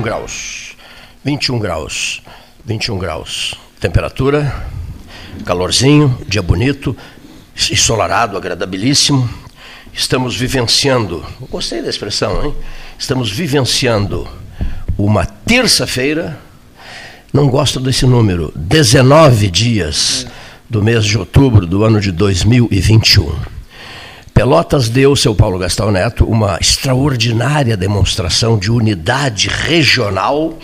21 graus. 21 graus. 21 graus. Temperatura, calorzinho, dia bonito, ensolarado, agradabilíssimo. Estamos vivenciando, gostei da expressão, hein? Estamos vivenciando uma terça-feira, não gosto desse número, 19 dias do mês de outubro do ano de 2021. Pelotas deu, seu Paulo Gastão Neto, uma extraordinária demonstração de unidade regional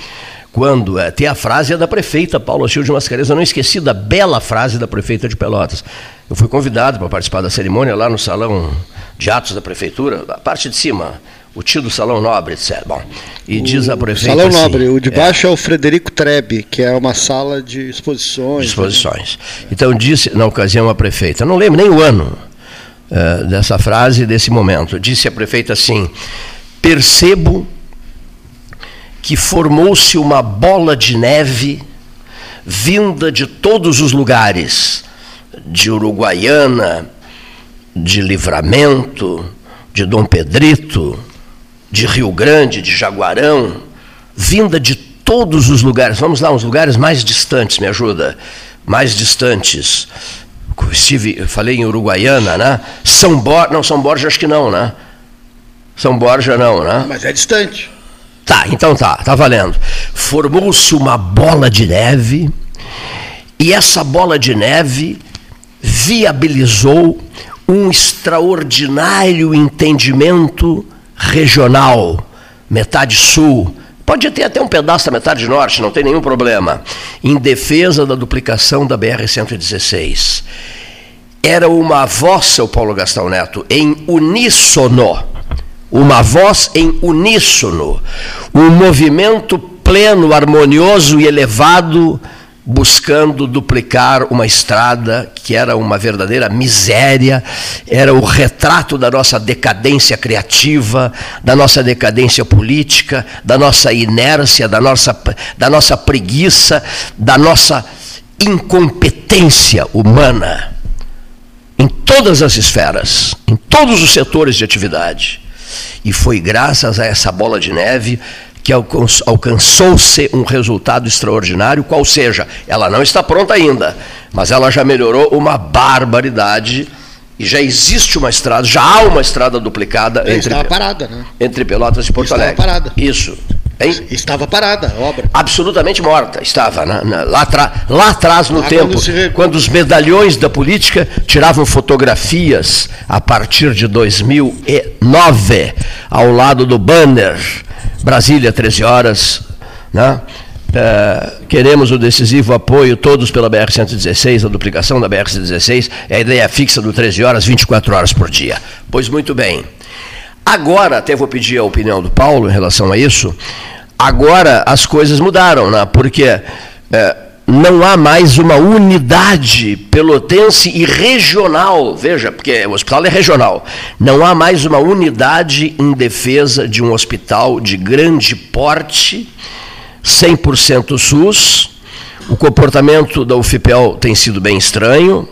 quando é, tem a frase é da prefeita Paula Silva de Mascarenhas. Eu não esqueci da bela frase da prefeita de Pelotas. Eu fui convidado para participar da cerimônia lá no salão de atos da prefeitura, a parte de cima, o tio do Salão Nobre, etc. Bom, e o diz a prefeita. Salão assim, Nobre, o de baixo é, é, o Frederico Trebe, que é uma sala de exposições. Exposições. Né? Então disse, na ocasião, a prefeita, não lembro nem o ano uh, dessa frase, desse momento, disse a prefeita assim: percebo que formou-se uma bola de neve vinda de todos os lugares, de Uruguaiana, de Livramento, de Dom Pedrito, de Rio Grande, de Jaguarão, vinda de todos os lugares. Vamos lá, uns lugares mais distantes, me ajuda. Mais distantes. Estive, falei em Uruguaiana, né? São Borja, não, São Borja acho que não, né? São Borja não, né? Mas é distante. Tá, então tá, tá valendo. Formou-se uma bola de neve e essa bola de neve viabilizou um extraordinário entendimento regional, metade sul, pode ter até um pedaço da metade norte, não tem nenhum problema, em defesa da duplicação da BR-116. Era uma voz, seu Paulo Gastão Neto, em uníssono. Uma voz em uníssono, um movimento pleno, harmonioso e elevado, buscando duplicar uma estrada que era uma verdadeira miséria, era o retrato da nossa decadência criativa, da nossa decadência política, da nossa inércia, da nossa, da nossa preguiça, da nossa incompetência humana, em todas as esferas, em todos os setores de atividade. E foi graças a essa bola de neve que alcançou-se um resultado extraordinário, qual seja, ela não está pronta ainda, mas ela já melhorou uma barbaridade e já existe uma estrada, já há uma estrada duplicada entre, parada, né? entre Pelotas e Porto estava Alegre. Parada. Isso. Hein? Estava parada a obra. Absolutamente morta, estava. Na, na, lá, lá, atrás no lá tempo, quando, se... quando, os medalhões da política tiravam fotografias a partir de 2009, ao lado do banner, Brasília, 13 horas. Né? É, queremos o decisivo apoio, todos pela BR-116, a duplicação da BR-116, é a ideia fixa do 13 horas, 24 horas por dia. Pois muito bem. Agora, até vou pedir a opinião do Paulo em relação a isso. Agora as coisas mudaram, né? porque é, não há mais uma unidade pelotense e regional. Veja, porque o hospital é regional. Não há mais uma unidade em defesa de um hospital de grande porte, 100% SUS. O comportamento da UFPEL tem sido bem estranho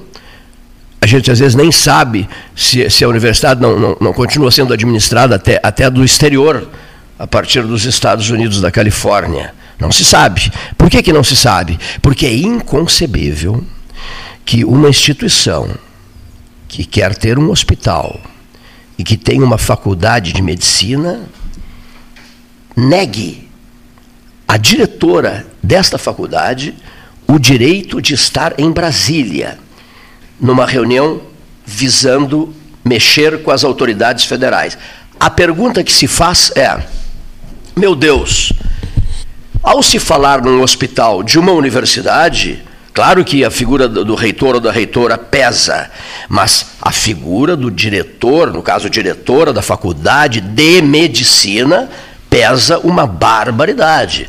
a gente às vezes nem sabe se, se a universidade não, não, não, continua sendo administrada até, até do exterior, a partir dos Estados Unidos da Califórnia. Não se sabe. Por que, que não se sabe? Porque é inconcebível que uma instituição que quer ter um hospital e que tem uma faculdade de medicina negue à diretora desta faculdade o direito de estar em Brasília numa reunião visando mexer com as autoridades federais. A pergunta que se faz é: meu Deus, ao se falar num hospital de uma universidade, claro que a figura do reitor ou da reitora pesa, mas a figura do diretor, no caso, diretora da faculdade de medicina, pesa uma barbaridade.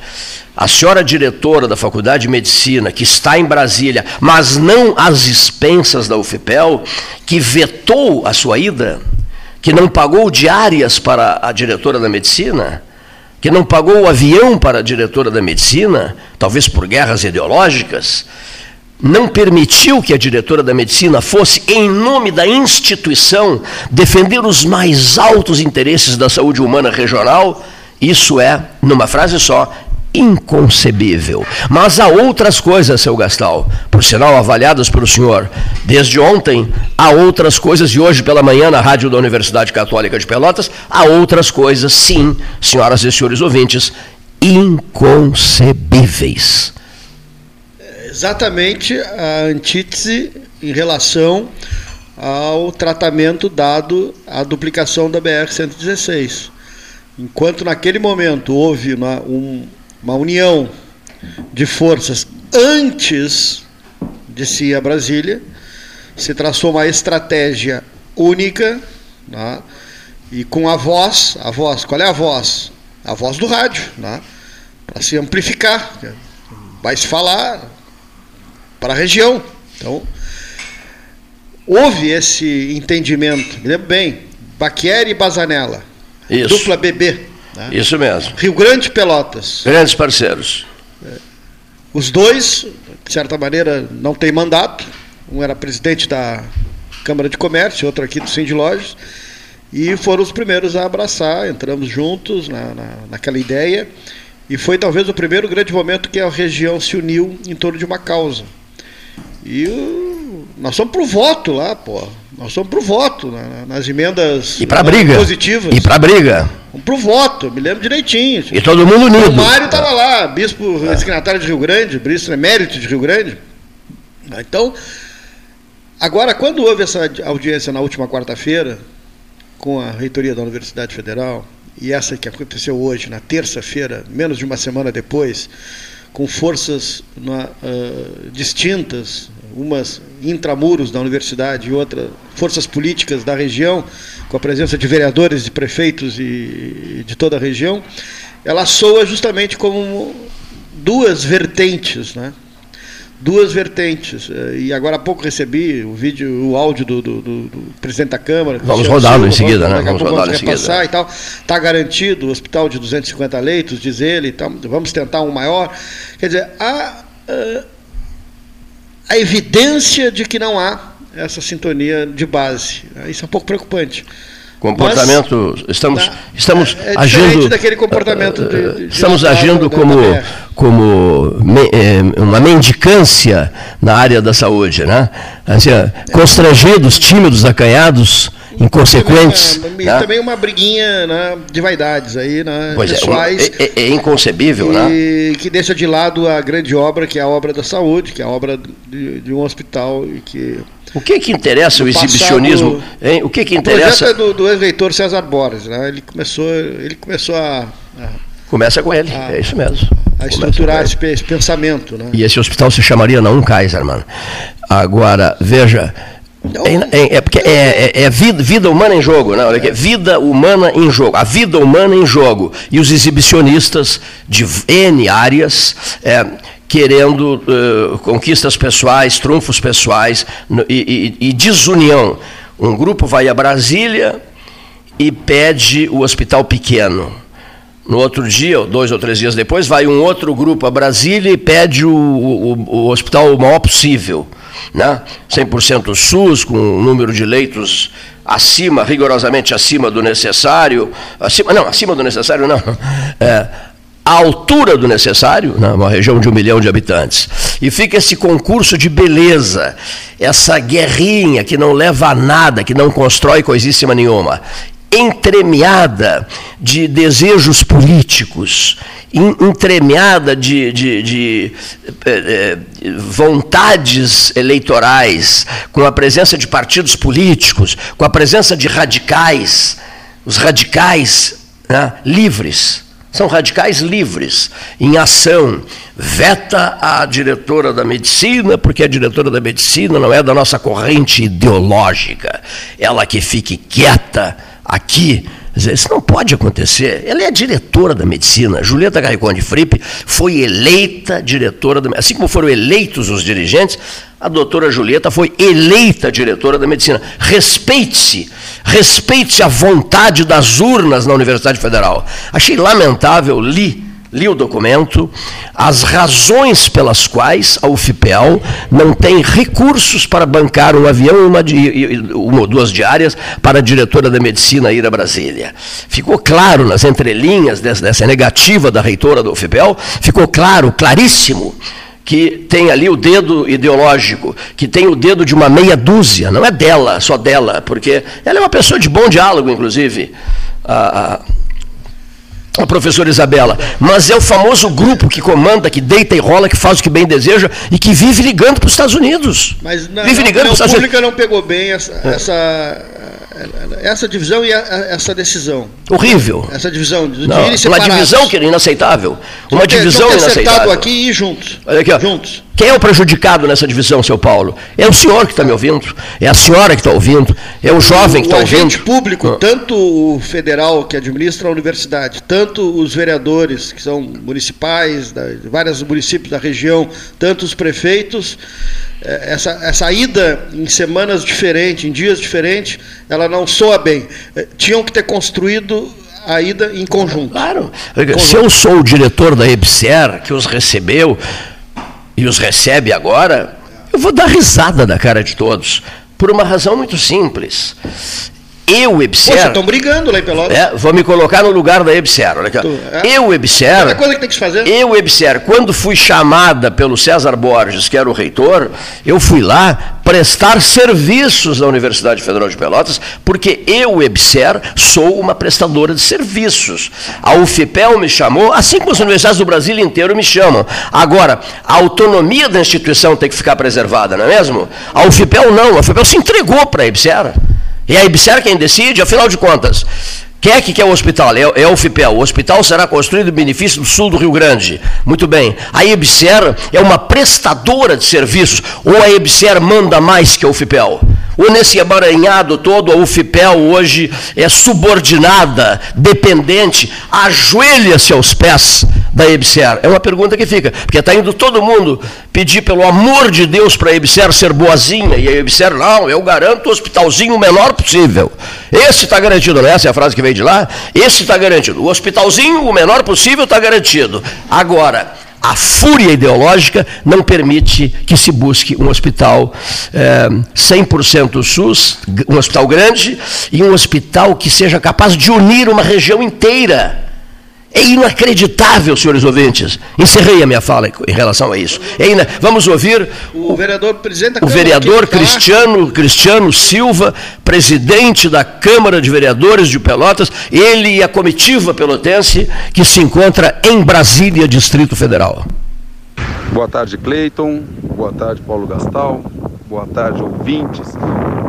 A senhora diretora da Faculdade de Medicina, que está em Brasília, mas não às expensas da UFPEL, que vetou a sua ida, que não pagou diárias para a diretora da medicina, que não pagou o avião para a diretora da medicina, talvez por guerras ideológicas, não permitiu que a diretora da medicina fosse, em nome da instituição, defender os mais altos interesses da saúde humana regional Isso é, numa frase só, inconcebível. Mas há outras coisas, seu Gastal, por sinal avaliadas pelo senhor desde ontem, há outras coisas, e hoje pela manhã na rádio da Universidade Católica de Pelotas, há outras coisas, sim, senhoras e senhores ouvintes, inconcebíveis. Exatamente a antítese em relação ao tratamento dado à duplicação da BR-116. Enquanto naquele momento houve uma, um, uma união de forças antes de se ir a Brasília, se traçou uma estratégia única, né? e com a voz, a voz, qual é a voz? A voz do rádio, né? para se amplificar, vai se falar para a região. Então, houve esse entendimento, me lembro bem, Baquieri e Bazanella, Isso. dupla BB, né? Isso mesmo. Rio Grande e Pelotas. Grandes parceiros. É. Os dois, de certa maneira, não têm mandato. Um era presidente da Câmara de Comércio, outro aqui do Cindy Lojas. E foram os primeiros a abraçar, entramos juntos na, na, naquela ideia. E foi talvez o primeiro grande momento que a região se uniu em torno de uma causa. E o, nós somos pro voto lá, pô. Nós somos pro voto, na, nas emendas e pra briga. positivas. E para briga. Vamos pro voto, me lembro direitinho. E todo mundo unido. O Mário estava lá, bispo é. signatário de Rio Grande, bispo emérito de Rio Grande. Então, agora, quando houve essa audiência na última quarta-feira, com a reitoria da Universidade Federal, e essa que aconteceu hoje, na terça-feira, menos de uma semana depois, com forças uh, distintas, umas intramuros da universidade e outras forças políticas da região, com a presença de vereadores, de prefeitos e de toda a região, ela soa justamente como duas vertentes, né? duas vertentes. Eh, e agora há pouco recebi o vídeo, o áudio do, do, do, do presidente da Câmara. Vamos rodá-lo em seguida, né? Vamos rodá-lo em seguida. E tal. Está garantido o hospital de 250 leitos, diz ele. Então, vamos tentar um maior. Quer dizer, há uh, a evidência de que não há essa sintonia de base. Isso é um pouco preocupante. Comportamento, Mas, estamos, estamos é, é agindo. daquele comportamento de, de eh, estamos agindo como, como me, é, uma mendicância na área da saúde, né? Assim, constrangidos, tímidos, acanhados, inconsequentes. E né? também uma briguinha né, de vaidades aí, né, pois pessoais. É, é, é inconcebível, e, né? Que deixa de lado a grande obra, que é a obra da saúde, que é a obra de, de um hospital e que o que que interessa o exibicionismo? Hein? O que que interessa? O projeto é do, do ex-reitor César Borges, né? Ele começou, ele começou a, a Começa com ele, a, é isso mesmo. A estruturar esse, esse, pensamento, né? E esse hospital se chamaria não Kaiser, mano. Agora, veja, é, é, é, porque é, é, é vida, vida, humana em jogo, né? Olha aqui, vida humana em jogo, a vida humana em jogo. E os exibicionistas de N áreas é, querendo uh, conquistas pessoais, trunfos pessoais e, e, e desunião. Um grupo vai a Brasília e pede o hospital pequeno. No outro dia, dois ou três dias depois, vai um outro grupo a Brasília e pede o, o, o hospital o maior possível. Né? 100% SUS, com um número de leitos acima, rigorosamente acima do necessário. Acima, não, acima do necessário não. É, à altura do necessário, numa né, região de um milhão de habitantes. E fica esse concurso de beleza, essa guerrinha que não leva a nada, que não constrói coisíssima nenhuma, entremeada de desejos políticos, entremeada de, de, de eh, eh, vontades eleitorais, com a presença de partidos políticos, com a presença de radicais, os radicais né, livres são radicais livres, em ação. Veta a diretora da medicina, porque a diretora da medicina não é da nossa corrente ideológica. Ela que fique quieta aqui. Isso não pode acontecer. Ela é diretora da medicina. Julieta Garriconde Fripp foi eleita diretora da Assim como foram eleitos os dirigentes, a doutora Julieta foi eleita diretora da medicina. Respeite-se, respeite-se a vontade das urnas na Universidade Federal. Achei lamentável, li li o documento, as razões pelas quais a UFPEL não tem recursos para bancar um avião e uma, uma ou duas diárias para a diretora da medicina ir a Brasília. Ficou claro nas entrelinhas dessa, dessa negativa da reitora da UFPEL, ficou claro, claríssimo, que tem ali o dedo ideológico, que tem o dedo de uma meia dúzia, não é dela, só dela, porque ela é uma pessoa de bom diálogo, inclusive. A, a, a professora Isabela, mas é o famoso grupo que comanda, que deita e rola, que faz o que bem deseja e que vive ligando para os Estados Unidos. Mas na, vive ligando a pública não pegou bem essa, é. essa essa divisão e a, essa decisão. Horrível. Essa divisão de Não, Uma divisão que é inaceitável. Uma divisão inaceitável. aqui e ir juntos. Olha aqui, ó. Juntos. Quem é o prejudicado nessa divisão, seu Paulo? É o senhor que está me ouvindo, é a senhora que está ouvindo, é o jovem que está ouvindo. O agente público, ah. tanto o federal que administra a universidade, tanto os vereadores que são municipais, de vários municípios da região, tanto os prefeitos, é, essa, essa ida em semanas diferentes, em dias diferentes, ela não soa bem. É, tinham que ter construído a ida em conjunto. Claro. Conjunto. Se eu sou o diretor da EBSER, que os recebeu, e os recebe agora, eu vou dar risada na cara de todos. Por uma razão muito simples. Eu, Ebser. Vocês estão brigando lá em Pelotas. É, vou me colocar no lugar da Ebser. Olha aqui. Tu, é? Eu, Ebser. É coisa que tem que fazer. Eu, Ebser, quando fui chamada pelo César Borges, que era o reitor, eu fui lá prestar serviços na Universidade Federal de Pelotas, porque eu, Ebser, sou uma prestadora de serviços. A UFPEL me chamou, assim como as universidades do Brasil inteiro me chamam. Agora, a autonomia da instituição tem que ficar preservada, não é mesmo? A UFPEL não, a UFPEL se entregou para a Ebser. E a IBSER quem decide, afinal de contas, quem é que quer o hospital? É, é o FIPEL. O hospital será construído em benefício do sul do Rio Grande. Muito bem. A IBSER é uma prestadora de serviços. Ou a IBSER manda mais que a UFIPEL? Ou nesse emaranhado todo, a UFIPEL hoje é subordinada, dependente, ajoelha-se aos pés da EBSER? É uma pergunta que fica, porque está indo todo mundo pedir, pelo amor de Deus, para a EBSER ser boazinha, e a EBSER, não, eu garanto o hospitalzinho o menor possível. Esse está garantido, não é essa é a frase que veio de lá? Esse está garantido. O hospitalzinho o menor possível está garantido. Agora, a fúria ideológica não permite que se busque um hospital é, 100% SUS, um hospital grande, e um hospital que seja capaz de unir uma região inteira. É inacreditável, senhores ouvintes. Encerrei a minha fala em relação a isso. É ina... Vamos ouvir o, o vereador presidente da O vereador Cristiano, Cristiano Silva, presidente da Câmara de Vereadores de Pelotas, ele e a comitiva pelotense que se encontra em Brasília, Distrito Federal. Boa tarde, Cleiton. Boa tarde, Paulo Gastal. Boa tarde, ouvintes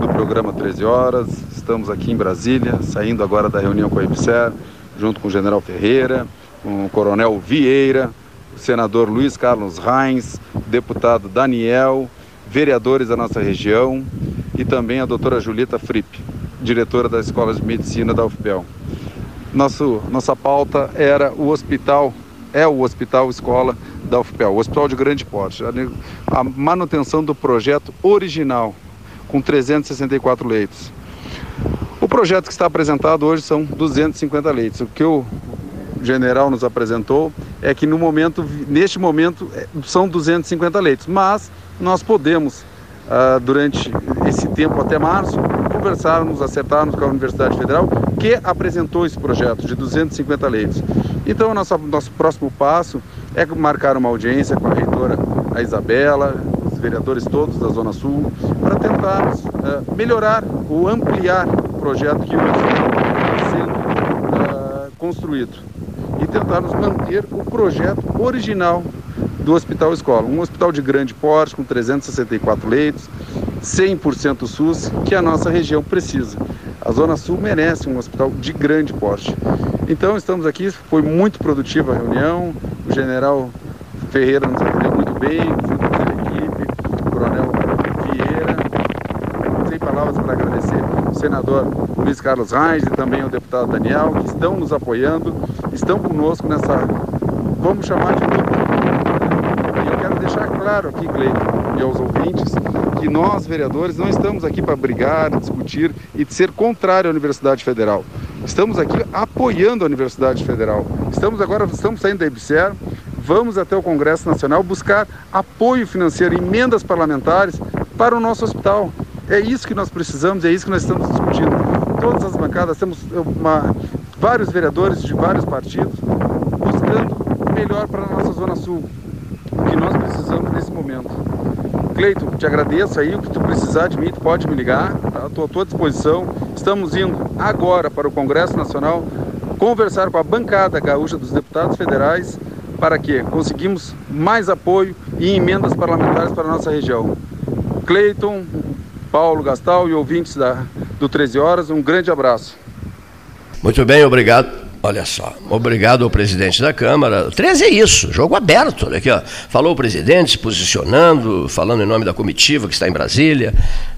do programa 13 Horas. Estamos aqui em Brasília, saindo agora da reunião com a IBSER junto com o general Ferreira, com o coronel Vieira, o senador Luiz Carlos Reins, deputado Daniel, vereadores da nossa região e também a doutora Julita Fripp, diretora da Escola de Medicina da UFPEL. Nosso, nossa pauta era o hospital, é o hospital escola da UFPEL, o hospital de grande porte, a manutenção do projeto original, com 364 leitos. O projeto que está apresentado hoje são 250 leitos. O que o general nos apresentou é que no momento, neste momento, é, são 250 leitos, mas nós podemos, uh, durante esse tempo até março, conversarmos, acertarmos com a Universidade Federal, que apresentou esse projeto de 250 leitos. Então, nosso, nosso próximo passo é marcar uma audiência com a reitora a Isabela, os vereadores todos da Zona Sul, para tentarmos uh, melhorar ou ampliar projeto que hoje está sendo uh, construído e tentarmos manter o projeto original do Hospital Escola. Um hospital de grande porte, com 364 leitos, 100% SUS, que a nossa região precisa. A Zona Sul merece um hospital de grande porte. Então estamos aqui, foi muito produtiva a reunião, o general Ferreira nos atendeu muito bem, junto com a equipe, o coronel Vieira. Sem palavras para agradecer senador Luiz Carlos Reis e também o deputado Daniel, que estão nos apoiando, estão conosco nessa, vamos chamar de luta. E eu quero deixar claro aqui, Cleiton, e aos ouvintes, que nós, vereadores, não estamos aqui para brigar, discutir e ser contrário à Universidade Federal. Estamos aqui apoiando a Universidade Federal. Estamos agora, estamos saindo da IBSER, vamos até o Congresso Nacional buscar apoio financeiro, emendas parlamentares para o nosso hospital. É isso que nós precisamos, é isso que nós estamos discutindo. Todas as bancadas, temos uma, vários vereadores de vários partidos buscando melhor para a nossa Zona Sul, o que nós precisamos nesse momento. Cleito, te agradeço aí, o que tu precisar de mim, tu pode me ligar, tá? Estou à tua disposição. Estamos indo agora para o Congresso Nacional conversar com a bancada gaúcha dos deputados federais para que conseguimos mais apoio e emendas parlamentares para a nossa região. Cleiton, Paulo Gastal e ouvintes da, do 13 Horas, um grande abraço. Muito bem, obrigado. Olha só, obrigado ao presidente da Câmara. 13 é isso, jogo aberto. Olha aqui, ó. Falou o presidente se posicionando, falando em nome da comitiva que está em Brasília.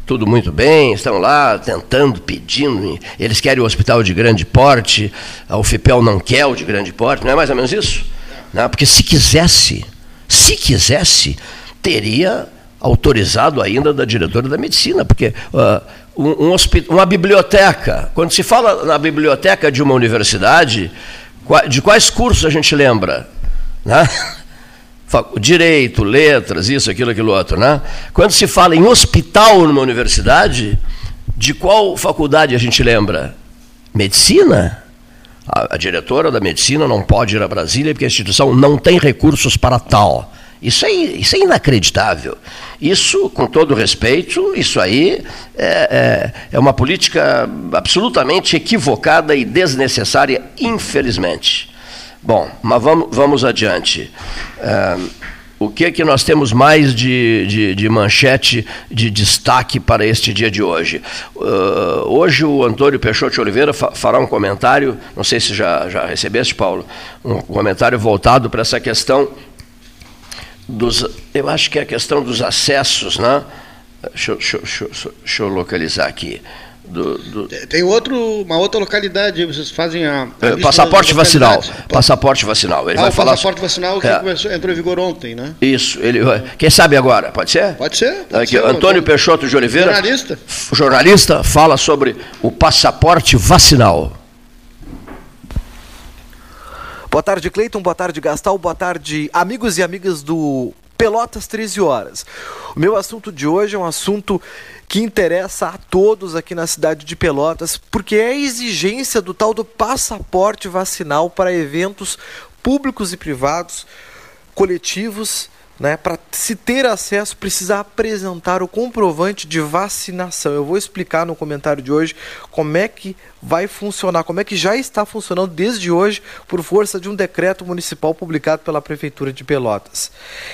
Tudo muito bem, estão lá tentando, pedindo. Eles querem o hospital de grande porte, a UFIPEL não quer o de grande porte, não é mais ou menos isso? Não, porque se quisesse, se quisesse, teria autorizado ainda da diretora da medicina, porque uh, um, um uma biblioteca, quando se fala na biblioteca de uma universidade, de quais cursos a gente lembra? Né? Direito, letras, isso, aquilo, aquilo outro. Né? Quando se fala em hospital numa universidade, de qual faculdade a gente lembra? Medicina? A, a diretora da medicina não pode ir a Brasília porque a instituição não tem recursos para tal. Isso é, isso é inacreditável. Isso, com todo respeito, isso aí é, é, é uma política absolutamente equivocada e desnecessária, infelizmente. Bom, mas vamos, vamos adiante. O que é que nós temos mais de, de, de, manchete, de destaque para este dia de hoje? Uh, hoje o Antônio Peixoto Oliveira fa fará um comentário, não sei se já, já recebeste, Paulo, um comentário voltado para essa questão dos, eu acho que é a questão dos acessos, né? Deixa, deixa, deixa, deixa eu localizar aqui. Do, do... Tem outro, uma outra localidade, vocês fazem a. a é, passaporte vacinal. Passaporte vacinal. Ele ah, vai o falar passaporte vacinal que é. começou, entrou em vigor ontem, né? Isso. Ele, quem sabe agora? Pode ser? Pode ser. Pode Aqui, ser Antônio Peixoto de Oliveira. Jornalista. Jornalista, fala sobre o passaporte vacinal. Boa tarde, Cleiton. Boa tarde, Gastal. Boa tarde, amigos e amigas do Pelotas 13 Horas. O meu assunto de hoje é um assunto que interessa a todos aqui na cidade de Pelotas, porque é a exigência do tal do passaporte vacinal para eventos públicos e privados, coletivos né? Para se ter acesso, precisa apresentar o comprovante de vacinação. Eu vou explicar no comentário de hoje como é que vai funcionar, como é que já está funcionando desde hoje por força de um decreto municipal publicado pela Prefeitura de Pelotas.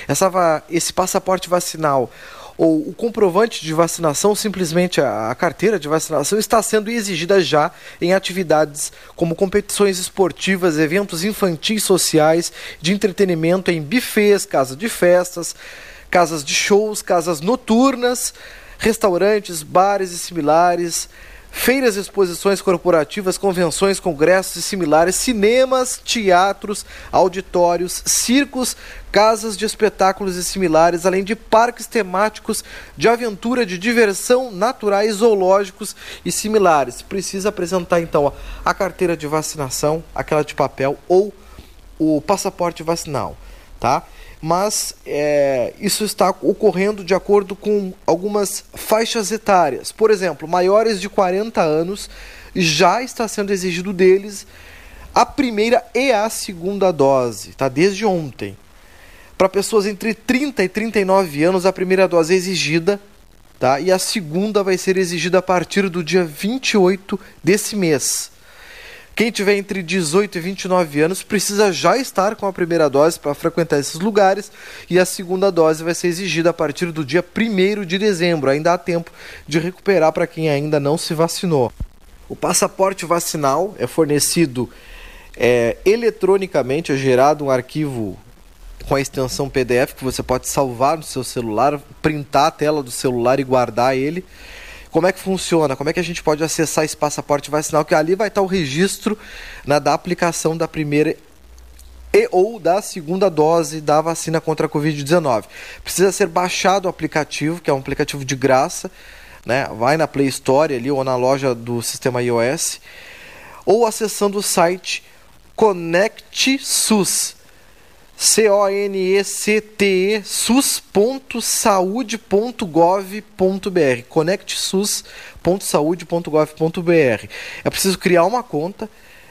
Essa, esse passaporte vacinal ou o comprovante de vacinação, simplesmente a, a, carteira de vacinação, está sendo exigida já em atividades como competições esportivas, eventos infantis sociais, de entretenimento em bufês, casas de festas, casas de shows, casas noturnas, restaurantes, bares e similares feiras, exposições corporativas, convenções, congressos e similares, cinemas, teatros, auditórios, circos, casas de espetáculos e similares, além de parques temáticos de aventura, de diversão, naturais, zoológicos e similares. Precisa apresentar então a carteira de vacinação, aquela de papel ou o passaporte vacinal, tá? Mas é, isso está ocorrendo de acordo com algumas faixas etárias. Por exemplo, maiores de 40 anos já está sendo exigido deles a primeira e a segunda dose, tá? Desde ontem. Para pessoas entre 30 e 39 anos, a primeira dose é exigida, tá? E a segunda vai ser exigida a partir do dia 28 desse mês. Quem tiver entre 18 e 29 anos precisa já estar com a primeira dose para frequentar esses lugares e a segunda dose vai ser exigida a partir do dia 1 de dezembro. Ainda há tempo de recuperar para quem ainda não se vacinou. O passaporte vacinal é fornecido é, eletronicamente, é gerado um arquivo com a extensão PDF que você pode salvar no seu celular, printar a tela do celular e guardar ele. Como é que funciona? Como é que a gente pode acessar esse passaporte vacinal? Que ali vai estar o registro né, da aplicação da primeira e ou da segunda dose da vacina contra a Covid-19. Precisa ser baixado o aplicativo, que é um aplicativo de graça, né? Vai na Play Store ali ou na loja do sistema iOS, ou acessando o site Connect SUS. C-O-N-E-C-T-E sus.saude.gov.br É preciso criar uma conta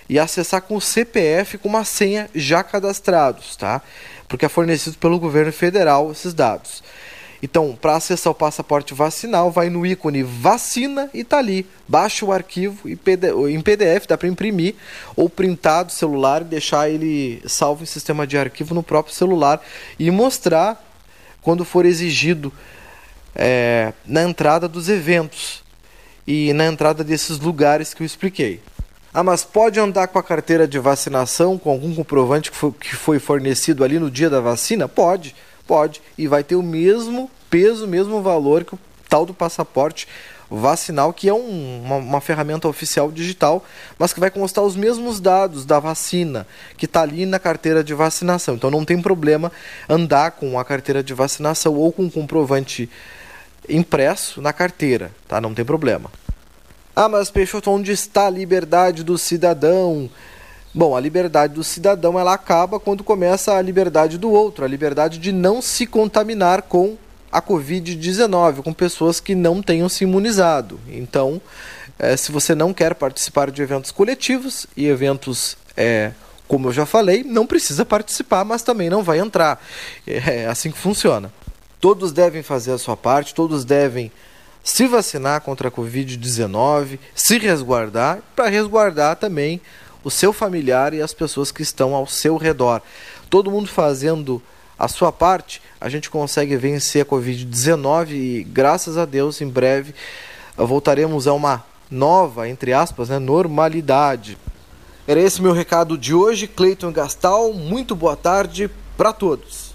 e acessar com o CPF com uma senha já cadastrados, tá? Porque é fornecido pelo governo federal esses dados. Então, para acessar o passaporte vacinal, vai no ícone vacina e tá ali. Baixa o arquivo em PDF, dá para imprimir ou printar do celular e deixar ele salvo em sistema de arquivo no próprio celular e mostrar quando for exigido é, na entrada dos eventos e na entrada desses lugares que eu expliquei. Ah, mas pode andar com a carteira de vacinação, com algum comprovante que foi, que foi fornecido ali no dia da vacina? Pode, pode. E vai ter o mesmo peso, o mesmo valor que o tal do passaporte vacinal, que é um, uma, uma, ferramenta oficial digital, mas que vai constar os mesmos dados da vacina que está ali na carteira de vacinação. Então não tem problema andar com a carteira de vacinação ou com um comprovante impresso na carteira, tá? Não tem problema. Ah, mas Peixoto, onde está a liberdade do cidadão? Bom, a liberdade do cidadão ela acaba quando começa a liberdade do outro, a liberdade de não se contaminar com a Covid-19, com pessoas que não tenham se imunizado. Então, é, se você não quer participar de eventos coletivos e eventos, é, como eu já falei, não precisa participar, mas também não vai entrar. É assim que funciona. Todos devem fazer a sua parte, todos devem se vacinar contra a Covid-19, se resguardar, para resguardar também o seu familiar e as pessoas que estão ao seu redor. Todo mundo fazendo a sua parte, a gente consegue vencer a Covid-19 e, graças a Deus, em breve voltaremos a uma nova, entre aspas, né, normalidade. Era esse meu recado de hoje, Cleiton Gastal. Muito boa tarde para todos.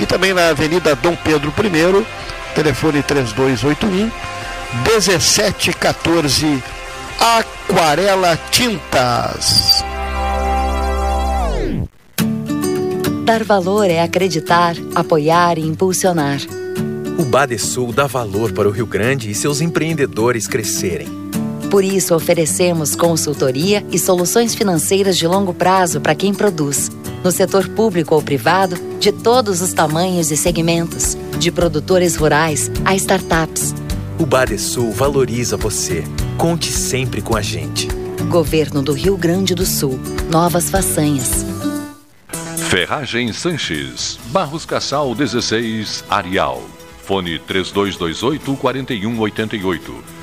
e também na Avenida Dom Pedro I, telefone 3281 1714 Aquarela Tintas. Dar valor é acreditar, apoiar e impulsionar. O Badesul dá valor para o Rio Grande e seus empreendedores crescerem. Por isso, oferecemos consultoria e soluções financeiras de longo prazo para quem produz no setor público ou privado, de todos os tamanhos e segmentos, de produtores rurais a startups. O Badesul valoriza você. Conte sempre com a gente. Governo do Rio Grande do Sul. Novas façanhas. Ferragem Sanches. Barros Cassal 16, Arial. Fone 3228 4188.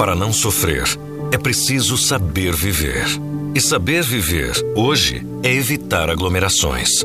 Para não sofrer, é preciso saber viver. E saber viver, hoje, é evitar aglomerações,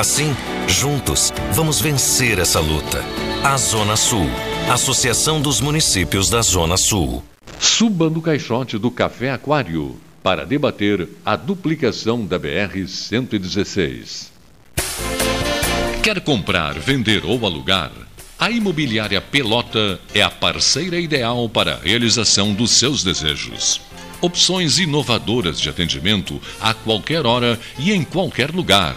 Assim, juntos, vamos vencer essa luta. A Zona Sul. Associação dos Municípios da Zona Sul. Suba no caixote do Café Aquário para debater a duplicação da BR-116. Quer comprar, vender ou alugar? A Imobiliária Pelota é a parceira ideal para a realização dos seus desejos. Opções inovadoras de atendimento a qualquer hora e em qualquer lugar.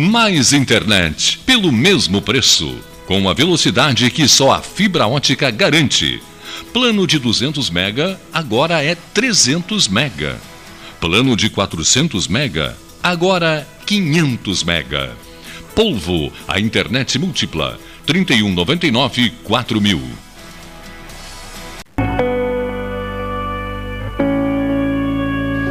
Mais internet pelo mesmo preço, com a velocidade que só a fibra ótica garante. Plano de 200 mega agora é 300 mega. Plano de 400 mega agora 500 mega. Polvo, a internet múltipla, 3199 4000.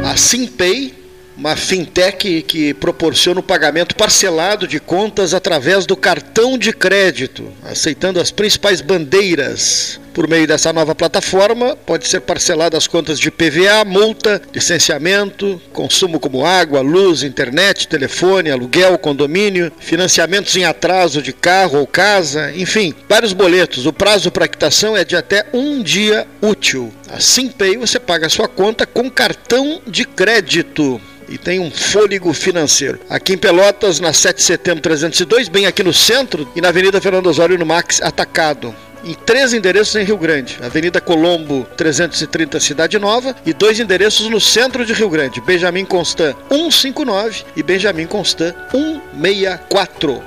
A Simpay uma fintech que proporciona o pagamento parcelado de contas através do cartão de crédito, aceitando as principais bandeiras. Por meio dessa nova plataforma, pode ser parcelado as contas de PVA, multa, licenciamento, consumo como água, luz, internet, telefone, aluguel, condomínio, financiamentos em atraso de carro ou casa, enfim, vários boletos. O prazo para quitação é de até um dia útil. Assim, Pay você paga a sua conta com cartão de crédito e tem um fôlego financeiro. Aqui em Pelotas, na 7 de setembro 302, bem aqui no centro, e na Avenida Fernando Osório, no Max Atacado em três endereços em Rio Grande: Avenida Colombo 330, Cidade Nova, e dois endereços no centro de Rio Grande: Benjamin Constant 159 e Benjamin Constant 164.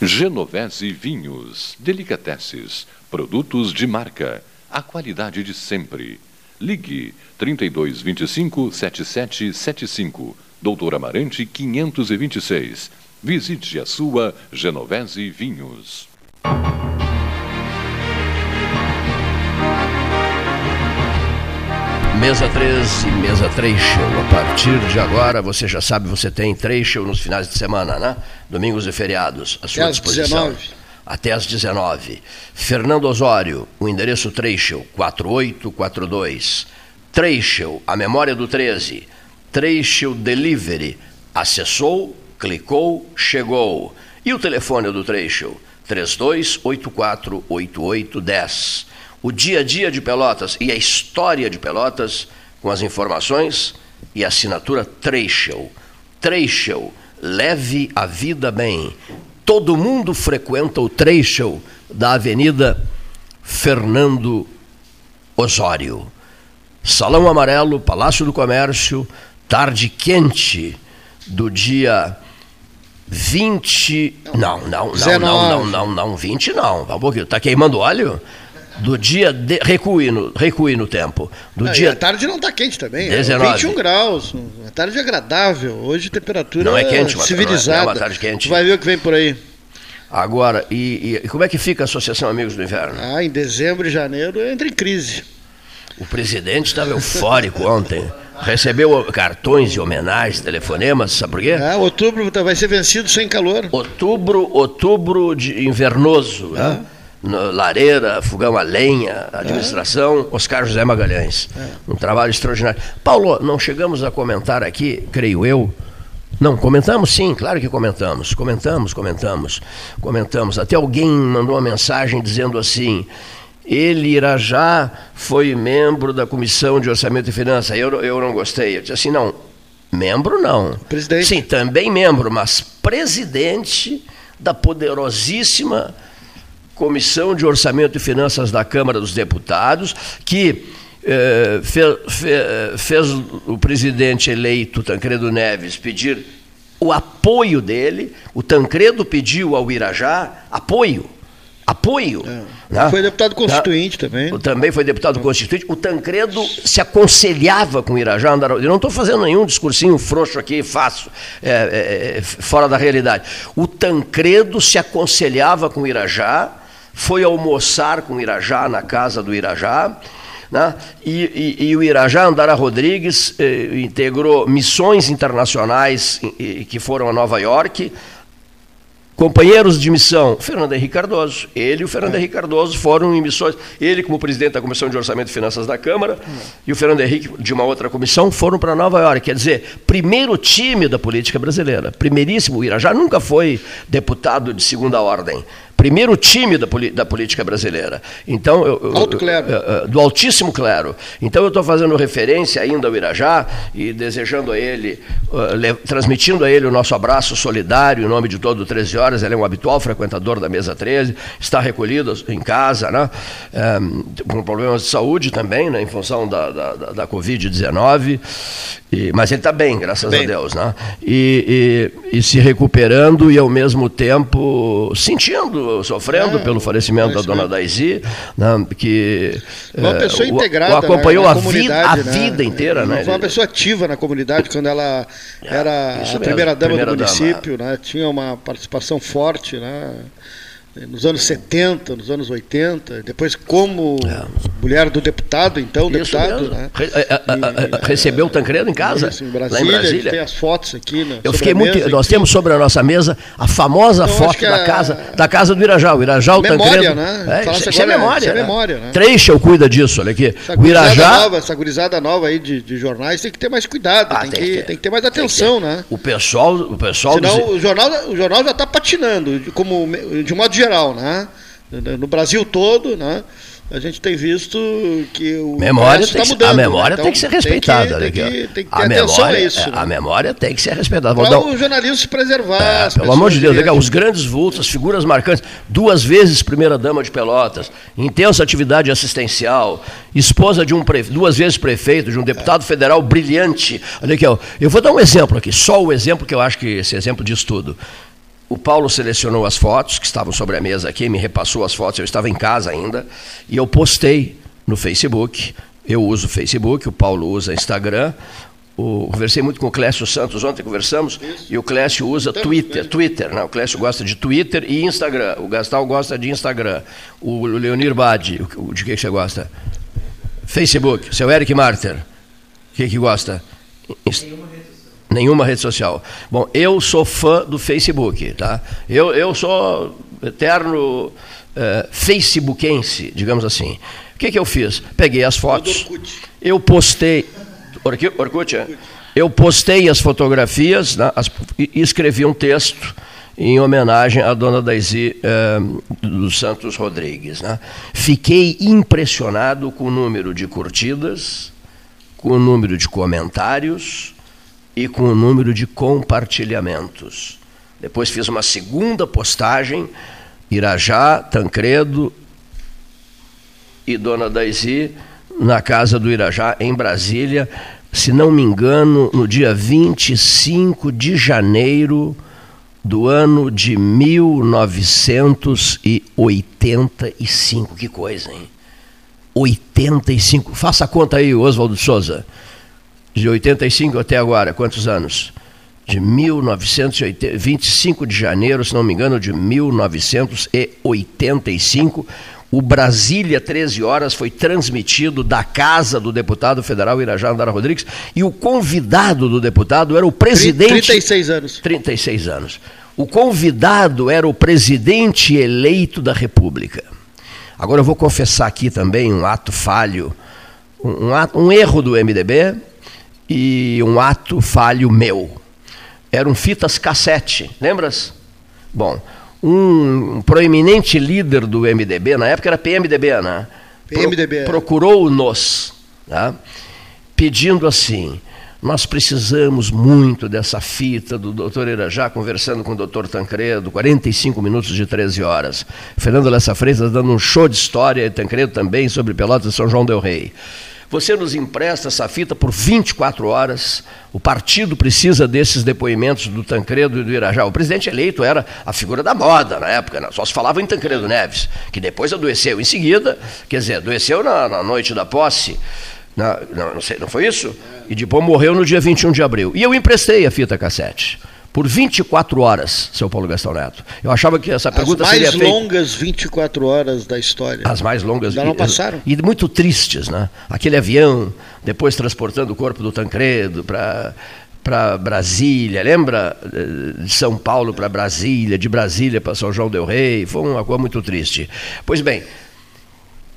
Genovese Vinhos, Delicateces, produtos de marca, a qualidade de sempre. Ligue 3225 7775, Doutor Amarante 526. Visite a sua Genovese Vinhos. Mesa 13, mesa 3 show. A partir de agora, você já sabe, você tem 3 show nos finais de semana, né? Domingos e feriados, à sua disposição. 19. Até às 19. Fernando Osório, o endereço Treichel, 4842. Treichel, a memória do 13. Treichel Delivery. Acessou, clicou, chegou. E o telefone do Treichel? 32848810. O dia a dia de Pelotas e a história de Pelotas com as informações e assinatura Treichel. Treichel, leve a vida bem. Todo mundo frequenta o Treichel da Avenida Fernando Osório. Salão Amarelo, Palácio do Comércio, tarde quente do dia 20. Não, não, não, não, não, não, não, 20 não. Vamos um pouquinho. Tá queimando óleo? Do dia. De, recue, no, recue no tempo. Do Ah, dia. a tarde não está quente também. 19. É 21 graus. A tarde é agradável. Hoje temperatura Não é quente, civilizada. não é uma tarde quente. Tu vai ver o que vem por aí. Agora, e, e como é que fica a Associação Amigos do Inverno? Ah, em dezembro e janeiro entra em crise. O presidente estava eufórico ontem. Recebeu cartões de homenagens, telefonemas, sabe por quê? Ah, outubro vai ser vencido sem calor. Outubro, outubro de invernoso, né? Lareira, fogão a lenha, administração, Oscar José Magalhães. Um trabalho extraordinário. Paulo, não chegamos a comentar aqui, creio eu. Não, comentamos sim, claro que comentamos. Comentamos, comentamos, comentamos. Até alguém mandou uma mensagem dizendo assim. Ele, Irajá, foi membro da Comissão de Orçamento e Finanças. Eu, eu não gostei. Eu disse assim, não, membro não. Presidente. Sim, também membro, mas presidente da poderosíssima Comissão de Orçamento e Finanças da Câmara dos Deputados, que eh, fe- fe- fez o presidente eleito Tancredo Neves pedir o apoio dele, o Tancredo pediu ao Irajá apoio. Apoio. né? Foi deputado constituinte também. Também foi deputado constituinte. O Tancredo se aconselhava com o Irajá. Eu não estou fazendo nenhum discursinho frouxo aqui, fácil, é, é, é, fora da realidade. O Tancredo se aconselhava com o Irajá, foi almoçar com o Irajá na casa do Irajá. Né? E, e- e o Irajá Andara Rodrigues eh, integrou missões internacionais eh, que foram a Nova York, Companheiros de missão, Fernando Henrique Cardoso. Ele e o Fernando Henrique Cardoso foram em missões. Ele, como presidente da Comissão de Orçamento e Finanças da Câmara, e o Fernando Henrique, de uma outra comissão, foram para Nova York. Quer dizer, primeiro time da política brasileira. Primeiríssimo. O Irajá nunca foi deputado de segunda ordem. Primeiro time da, da política brasileira. Então, eu, eu- Alto clero. eh, eh, do altíssimo clero. Então eu estou fazendo referência ainda ao Irajá e desejando a ele, eh, le- transmitindo a ele o nosso abraço solidário em nome de todo o 13 horas. Ele é um habitual frequentador da mesa 13, está recolhido em casa, né? Com problemas de saúde também, né? em função da, da, da- da Covid-19. E- Mas ele está bem, graças Bem. a Deus. Né? E, e- e se recuperando e ao mesmo tempo sentindo, sofrendo É, pelo falecimento da dona Daisy, né, que Uma eh, pessoa o- integrada o acompanhou na, a, vida, a né? vida inteira, né? Foi uma pessoa ativa na comunidade quando ela era isso a primeira dama primeira do dama. município, né? Tinha uma participação forte, né? Nos anos 70, nos anos 80, depois como mulher do deputado, então É. Isso deputado, né? Re- eh, eh, eh, recebeu o Tancredo em casa, Isso, em lá Brasília, em a gente Brasília. tem as fotos aqui, né? Eu fiquei a muito. mesa, Nós temos sobre a nossa mesa a famosa Então, foto da a- casa, da casa do Irajá. O Irajá, o Memória, Tancredo. né? É, isso, isso é memória. isso é né? memória, né? Treichel cuida disso, olha aqui. Essa O gurizada Irajá. nova, essa gurizada nova aí de, de jornais tem que ter mais cuidado, Ah, tem, tem que, ter. tem que ter mais atenção, né? O pessoal, o pessoal Senão dos- o jornal, o jornal já está patinando, de- como, de modo geral, né? No Brasil todo, né? A gente tem visto que o Memória tem tá que, mudando, a né? memória Então, tem que ser respeitada. Tem que, tem que, tem que ter a memória, a isso. é, né? a memória tem que ser respeitada. Para dar um- o jornalismo se preservar. É, pelo amor de Deus, de- legal, os grandes vultos, as figuras marcantes, duas vezes primeira-dama de Pelotas, intensa atividade assistencial, esposa de um prefe... duas vezes prefeito, de um deputado federal brilhante. Olha aqui, ó, eu vou dar um exemplo aqui, só o exemplo que eu acho que esse exemplo diz tudo. O Paulo selecionou as fotos que estavam sobre a mesa aqui, me repassou as fotos, eu estava em casa ainda, e eu postei no Facebook. Eu uso o Facebook, o Paulo usa Instagram. O, o, conversei muito com o Clécio Santos ontem, conversamos, Isso. e o Clécio usa Twitter, Twitter, né? O Clécio gosta de Twitter e Instagram. O Gastal gosta de Instagram. O Leonir Badi, de que você gosta? Facebook. Seu Eric Marter, o que, que gosta? Social. Nenhuma rede social. Bom, eu sou fã do Facebook, tá? Eu, eu sou eterno uh, facebookense, digamos assim. O que, que eu fiz? Peguei as fotos, eu postei Orkut, Orkut é? Eu postei as fotografias né, as, e escrevi um texto em homenagem à dona Daisy eh, dos Santos Rodrigues. Né? Fiquei impressionado com o número de curtidas, com o número de comentários e com o número de compartilhamentos. Depois fiz uma segunda postagem, Irajá, Tancredo e Dona Daisy na casa do Irajá, em Brasília, se não me engano, no dia 25 de janeiro do ano de 1985. Que coisa, hein? 85. Faça a conta aí, Oswaldo Souza. De 85 até agora, quantos anos? De 1985, 25 de janeiro, se não me engano, de 1985 o Brasília 13 horas foi transmitido da casa do deputado federal Irajá Andara Rodrigues e o convidado do deputado era o presidente 36 anos. 36 anos. O convidado era o presidente eleito da República. Agora eu vou confessar aqui também um ato falho, um, ato, um erro do MDB e um ato falho meu. Eram fitas cassete, lembras? Bom, um proeminente líder do MDB, na época era PMDB, né? PMDB. Pro, Procurou-nos, tá? pedindo assim: nós precisamos muito dessa fita do doutor Irajá conversando com o doutor Tancredo, 45 minutos de 13 horas. Fernando Lessa Freitas dando um show de história, e Tancredo também, sobre Pelotas e São João del Rei. Você nos empresta essa fita por 24 horas. O partido precisa desses depoimentos do Tancredo e do Irajá. O presidente eleito era a figura da moda na época, né? só se falava em Tancredo Neves, que depois adoeceu em seguida, quer dizer, adoeceu na, na noite da posse. Na, não, não, sei, não foi isso? E depois morreu no dia 21 de abril. E eu emprestei a fita cassete por 24 horas, seu Paulo Gastão Neto. Eu achava que essa pergunta seria As mais longas 24 horas da história. As mais longas. Já não passaram? E, e muito tristes, né? Aquele avião, depois transportando o corpo do Tancredo para para Brasília, lembra de São Paulo para Brasília, de Brasília para São João del Rei, foi uma coisa muito triste. Pois bem,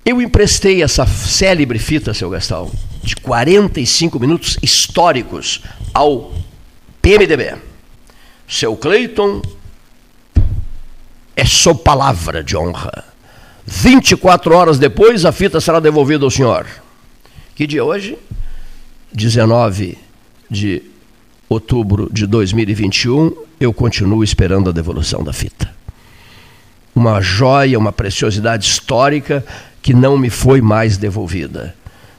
eu emprestei essa célebre fita, seu Gastão, de 45 minutos históricos ao PMDB. Seu Cleiton, é só palavra de honra. 24 horas depois, a fita será devolvida ao senhor. Que dia é hoje? 19 de outubro de 2021, eu continuo esperando a devolução da fita. Uma joia, uma preciosidade histórica que não me foi mais devolvida.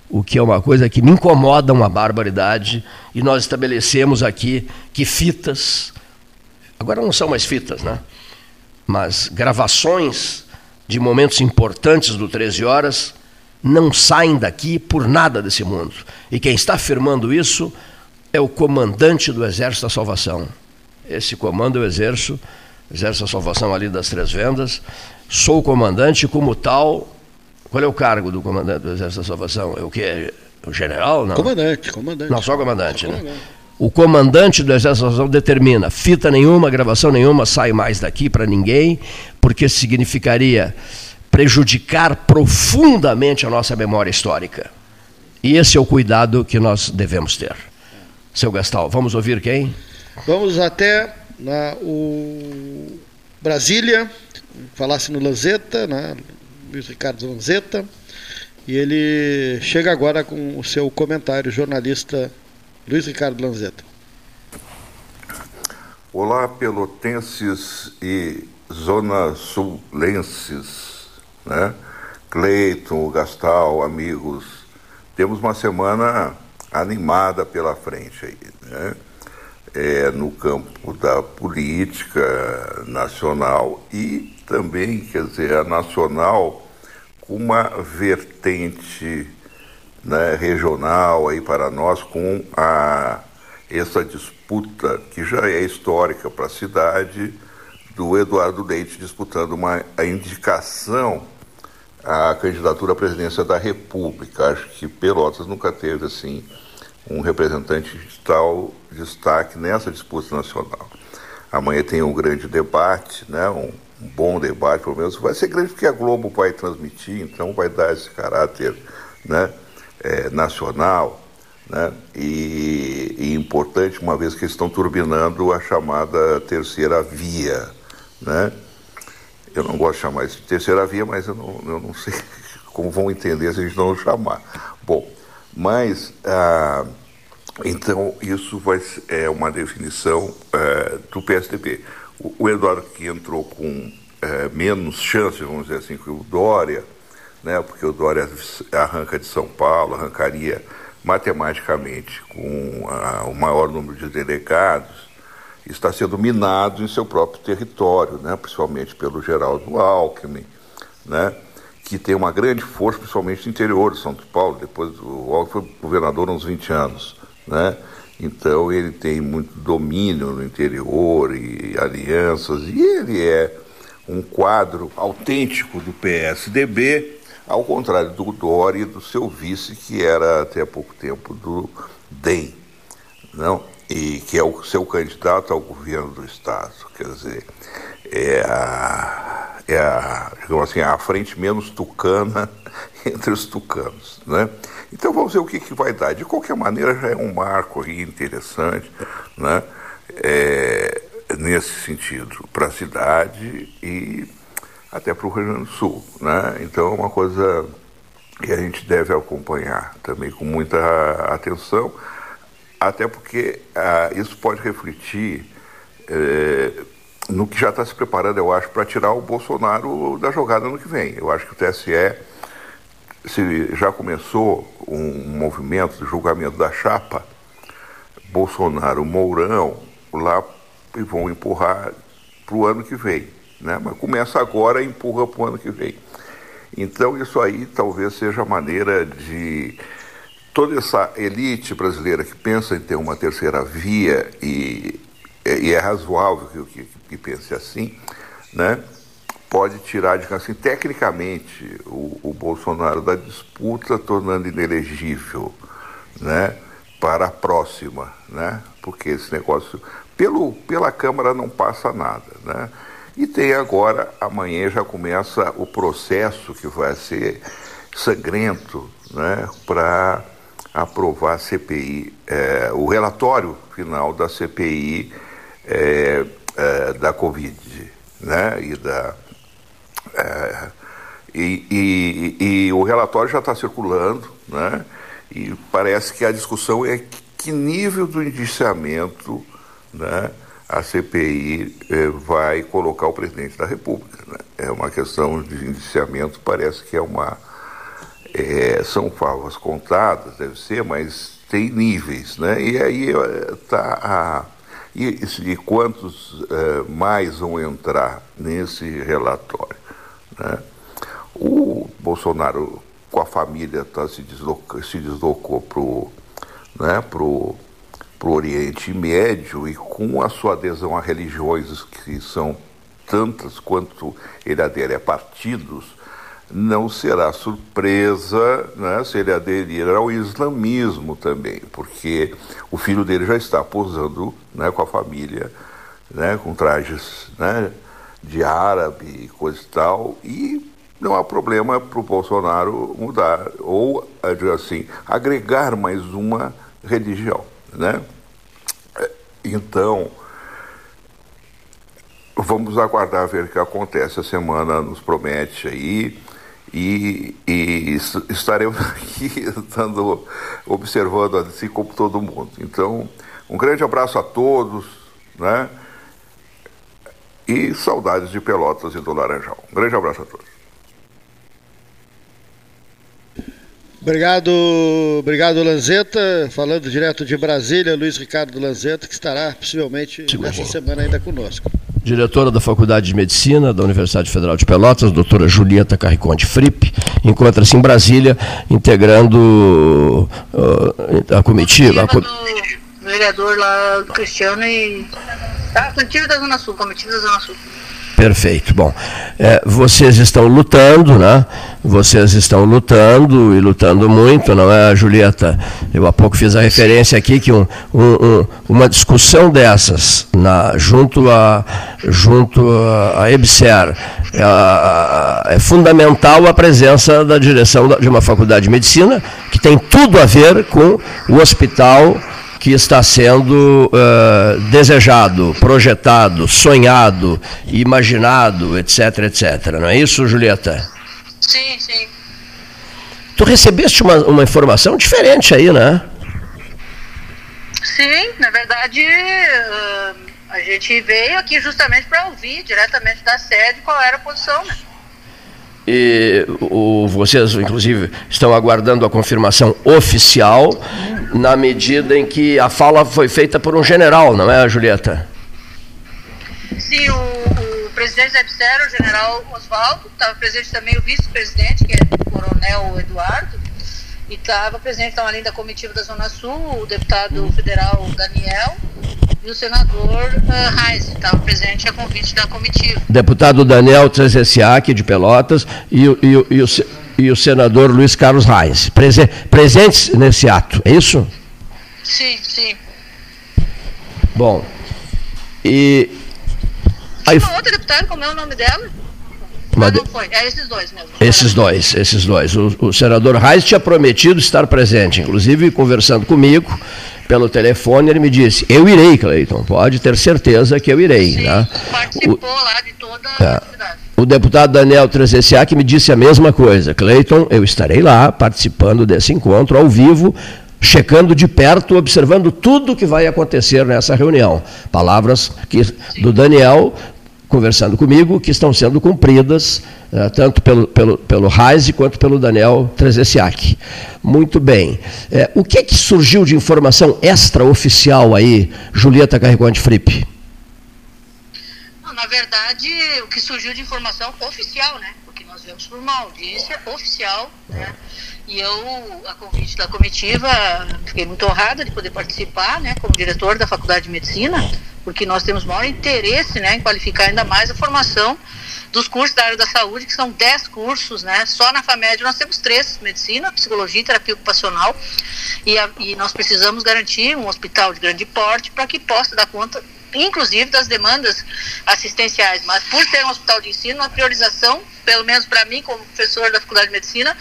O que é uma coisa que me incomoda uma barbaridade, e nós estabelecemos aqui que fitas Agora não são mais fitas, né? Mas gravações de momentos importantes do 13 Horas não saem daqui por nada desse mundo. E quem está afirmando isso é o comandante do Exército da Salvação. Esse comando eu exerço, Exército da Salvação ali das Três Vendas. Sou o comandante como tal. Qual é o cargo do comandante do Exército da Salvação? É o que? O general? Não. Comandante, comandante. Não, só comandante, só né? O comandante do Exército Nacional determina, fita nenhuma, gravação nenhuma sai mais daqui para ninguém, porque significaria prejudicar profundamente a nossa memória histórica. E esse é o cuidado que nós devemos ter. Seu Gastal, vamos ouvir quem? Vamos até na, o Brasília, falasse no Lanzetta, né? Luiz Ricardo Lanzetta, e ele chega agora com o seu comentário, jornalista Luiz Ricardo Lanzetta. Olá, pelotenses e zona sulenses, né? Cleiton, Gastal, amigos. Temos uma semana animada pela frente aí, né? É, no campo da política nacional e também, quer dizer, a nacional com uma vertente né, regional aí para nós com a essa disputa que já é histórica para a cidade do Eduardo Leite disputando uma a indicação à candidatura à presidência da República. Acho que Pelotas nunca teve assim um representante de tal destaque nessa disputa nacional. Amanhã tem um grande debate, né? um, um bom debate, pelo menos. Vai ser grande porque a Globo vai transmitir, então vai dar esse caráter né? É, nacional né? E, e, importante, uma vez que estão turbinando a chamada terceira via. Né? Eu não gosto de chamar isso de terceira via, mas eu não, eu não sei como vão entender se a gente não chamar. Bom, mas ah, então isso vai, é uma definição é, do PSDB. O, o, Eduardo que entrou com é, menos chances, vamos dizer assim, que o Dória, né, porque o Dória arranca de São Paulo, arrancaria matematicamente com a, o maior número de delegados, está sendo minado em seu próprio território, né, principalmente pelo Geraldo Alckmin, né, que tem uma grande força, principalmente no interior de São Paulo. Depois o Alckmin foi governador há uns 20 anos. Né? Então ele tem muito domínio no interior e alianças, e ele é um quadro autêntico do PSDB, ao contrário do Dori e do seu vice, que era até há pouco tempo do DEM, não? e que é o seu candidato ao governo do Estado. Quer dizer, é a, é a, digamos assim, a frente menos tucana entre os tucanos. Né? Então vamos ver o que, que vai dar. De qualquer maneira, já é um marco aí interessante né? É, nesse sentido, para a cidade e até para o Rio Grande do Sul. Né? Então é uma coisa que a gente deve acompanhar também com muita atenção, até porque ah, isso pode refletir eh, no que já está se preparando, eu acho, para tirar o Bolsonaro da jogada no que vem. Eu acho que o TSE se já começou um movimento de julgamento da chapa, Bolsonaro, Mourão, lá e vão empurrar para o ano que vem né? mas começa agora e empurra para o ano que vem. Então, isso aí talvez seja a maneira de toda essa elite brasileira que pensa em ter uma terceira via e, e é razoável que, que, que, pense assim, né? pode tirar, digamos assim, tecnicamente o, o Bolsonaro da disputa, tornando inelegível né? para a próxima, né? porque esse negócio, pelo, pela Câmara não passa nada. Né? E tem agora, amanhã já começa o processo que vai ser sangrento né, para aprovar a CPI, é, o relatório final da CPI é, é, da Covid né, e da. É, e, e, e, o relatório já está circulando, né? E parece que a discussão é que nível do indiciamento, né? A CPI eh, vai colocar o presidente da República. Né? É uma questão de indiciamento, parece que é uma. É, são favas contadas, deve ser, mas tem níveis, né? E aí está a. E, e quantos eh, mais vão entrar nesse relatório? Né? O Bolsonaro, com a família, tá, se, desloca, se deslocou para o né, pro, para o Oriente Médio e com a sua adesão a religiões que são tantas quanto ele adere a partidos, não será surpresa né, se ele aderir ao islamismo também, porque o filho dele já está posando né, com a família, né, com trajes né, de árabe e coisa e tal, e não há problema para o Bolsonaro mudar, ou, assim, agregar mais uma religião né? Então, vamos aguardar ver o que acontece. A semana nos promete aí e, e estaremos aqui observando assim como todo mundo. Então, um grande abraço a todos, né? E saudades de Pelotas e do Laranjal. Um grande abraço a todos. Obrigado, obrigado Lanzetta. Falando direto de Brasília, Luiz Ricardo Lanzetta, que estará possivelmente Sim, nesta semana ainda conosco. Diretora da Faculdade de Medicina da Universidade Federal de Pelotas, doutora Julieta Carriconte Fripp, encontra-se em Brasília, integrando uh, a comitiva. A do vereador lá do Cristiano e. Tá, Comitiva da Zona Sul, Comitiva da Zona Sul. Perfeito. Bom, é, vocês estão lutando, né? Vocês estão lutando e lutando muito, não é, Julieta? Eu há pouco fiz a referência aqui que um, um, um, uma discussão dessas, na, junto a, junto a, EBSER, é, é, fundamental a presença da direção de uma faculdade de medicina, que tem tudo a ver com o hospital que está sendo uh, desejado, projetado, sonhado, imaginado, etc, etc. Não é isso, Julieta? Sim, sim. Tu recebeste uma, uma informação diferente aí, né? Sim, na verdade, uh, a gente veio aqui justamente para ouvir diretamente da sede qual era a posição, né? E o, vocês, inclusive, estão aguardando a confirmação oficial, na medida em que a fala foi feita por um general, não é, Julieta? Sim, o, o presidente da EBSER, o general Oswaldo, estava presente também o vice-presidente, que é o coronel Eduardo, e estava presente, então, além da comitiva da Zona Sul, o deputado federal Daniel, e o senador uh, Reis, estava presente a convite da comitiva. Deputado Daniel Trezessiak, de Pelotas, e, o, e, o, e, o, e o senador Luiz Carlos Reis, prese, presentes nesse ato, é isso? Sim, sim. Bom, e... Aí... Uma outra deputada, como é o nome dela? Mas não foi, é esses dois mesmo. Esses dois, esses dois. O, o senador Reis tinha prometido estar presente, inclusive conversando comigo, pelo telefone, ele me disse: Eu irei, Cleiton, pode ter certeza que eu irei. Sim, né? participou o, lá de toda a é, atividade. O deputado Daniel Trezessiak me disse a mesma coisa: Cleiton, eu estarei lá participando desse encontro ao vivo, checando de perto, observando tudo o que vai acontecer nessa reunião. Palavras que, do Daniel conversando comigo que estão sendo cumpridas uh, tanto pelo, pelo, pelo Reise quanto pelo Daniel Trezessiak. Muito bem. É, o que, é que surgiu de informação extraoficial aí, Julieta Carregante Fripp? Na verdade, o que surgiu de informação oficial, né? Porque nós viemos por uma audiência oficial, né? E eu, a convite da comitiva, fiquei muito honrada de poder participar, né, como diretor da Faculdade de Medicina, porque nós temos maior interesse, né, em qualificar ainda mais a formação dos cursos da área da saúde, que são 10 cursos, né? Só na FAMED nós temos três, medicina, psicologia e terapia ocupacional, e, a, e nós precisamos garantir um hospital de grande porte para que possa dar conta, inclusive, das demandas assistenciais. Mas por ser um hospital de ensino, a priorização, pelo menos para mim, como professor da Faculdade de Medicina,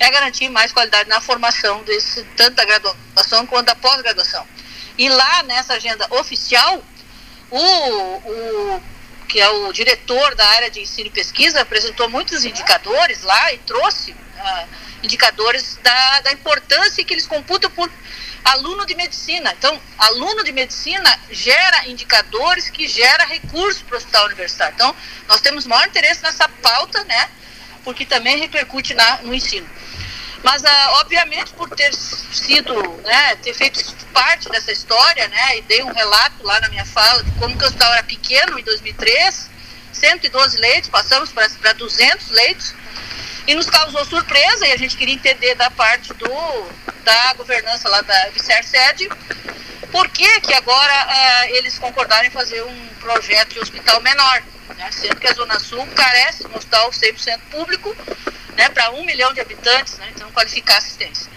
é garantir mais qualidade na formação desse, tanto da graduação quanto da pós-graduação. E lá nessa agenda oficial, o, o que é o diretor da área de ensino e pesquisa, apresentou muitos indicadores lá e trouxe uh, indicadores da, da importância que eles computam por aluno de medicina. Então, aluno de medicina gera indicadores que gera recursos para o hospital universitário. Então, nós temos maior interesse nessa pauta, né? Porque também repercute na, no ensino. Mas, ah, obviamente, por ter sido, né, ter feito parte dessa história, né, e dei um relato lá na minha fala de como que o hospital era pequeno em 2003, 112 leitos, passamos para 200 leitos, e nos causou surpresa, e a gente queria entender da parte do, da governança lá da Vicer Sede, por que que agora ah, eles concordaram em fazer um projeto de hospital menor, né, sendo que a Zona Sul carece de um hospital 100% público, né, para um milhão de habitantes, né, então qualificar assistência.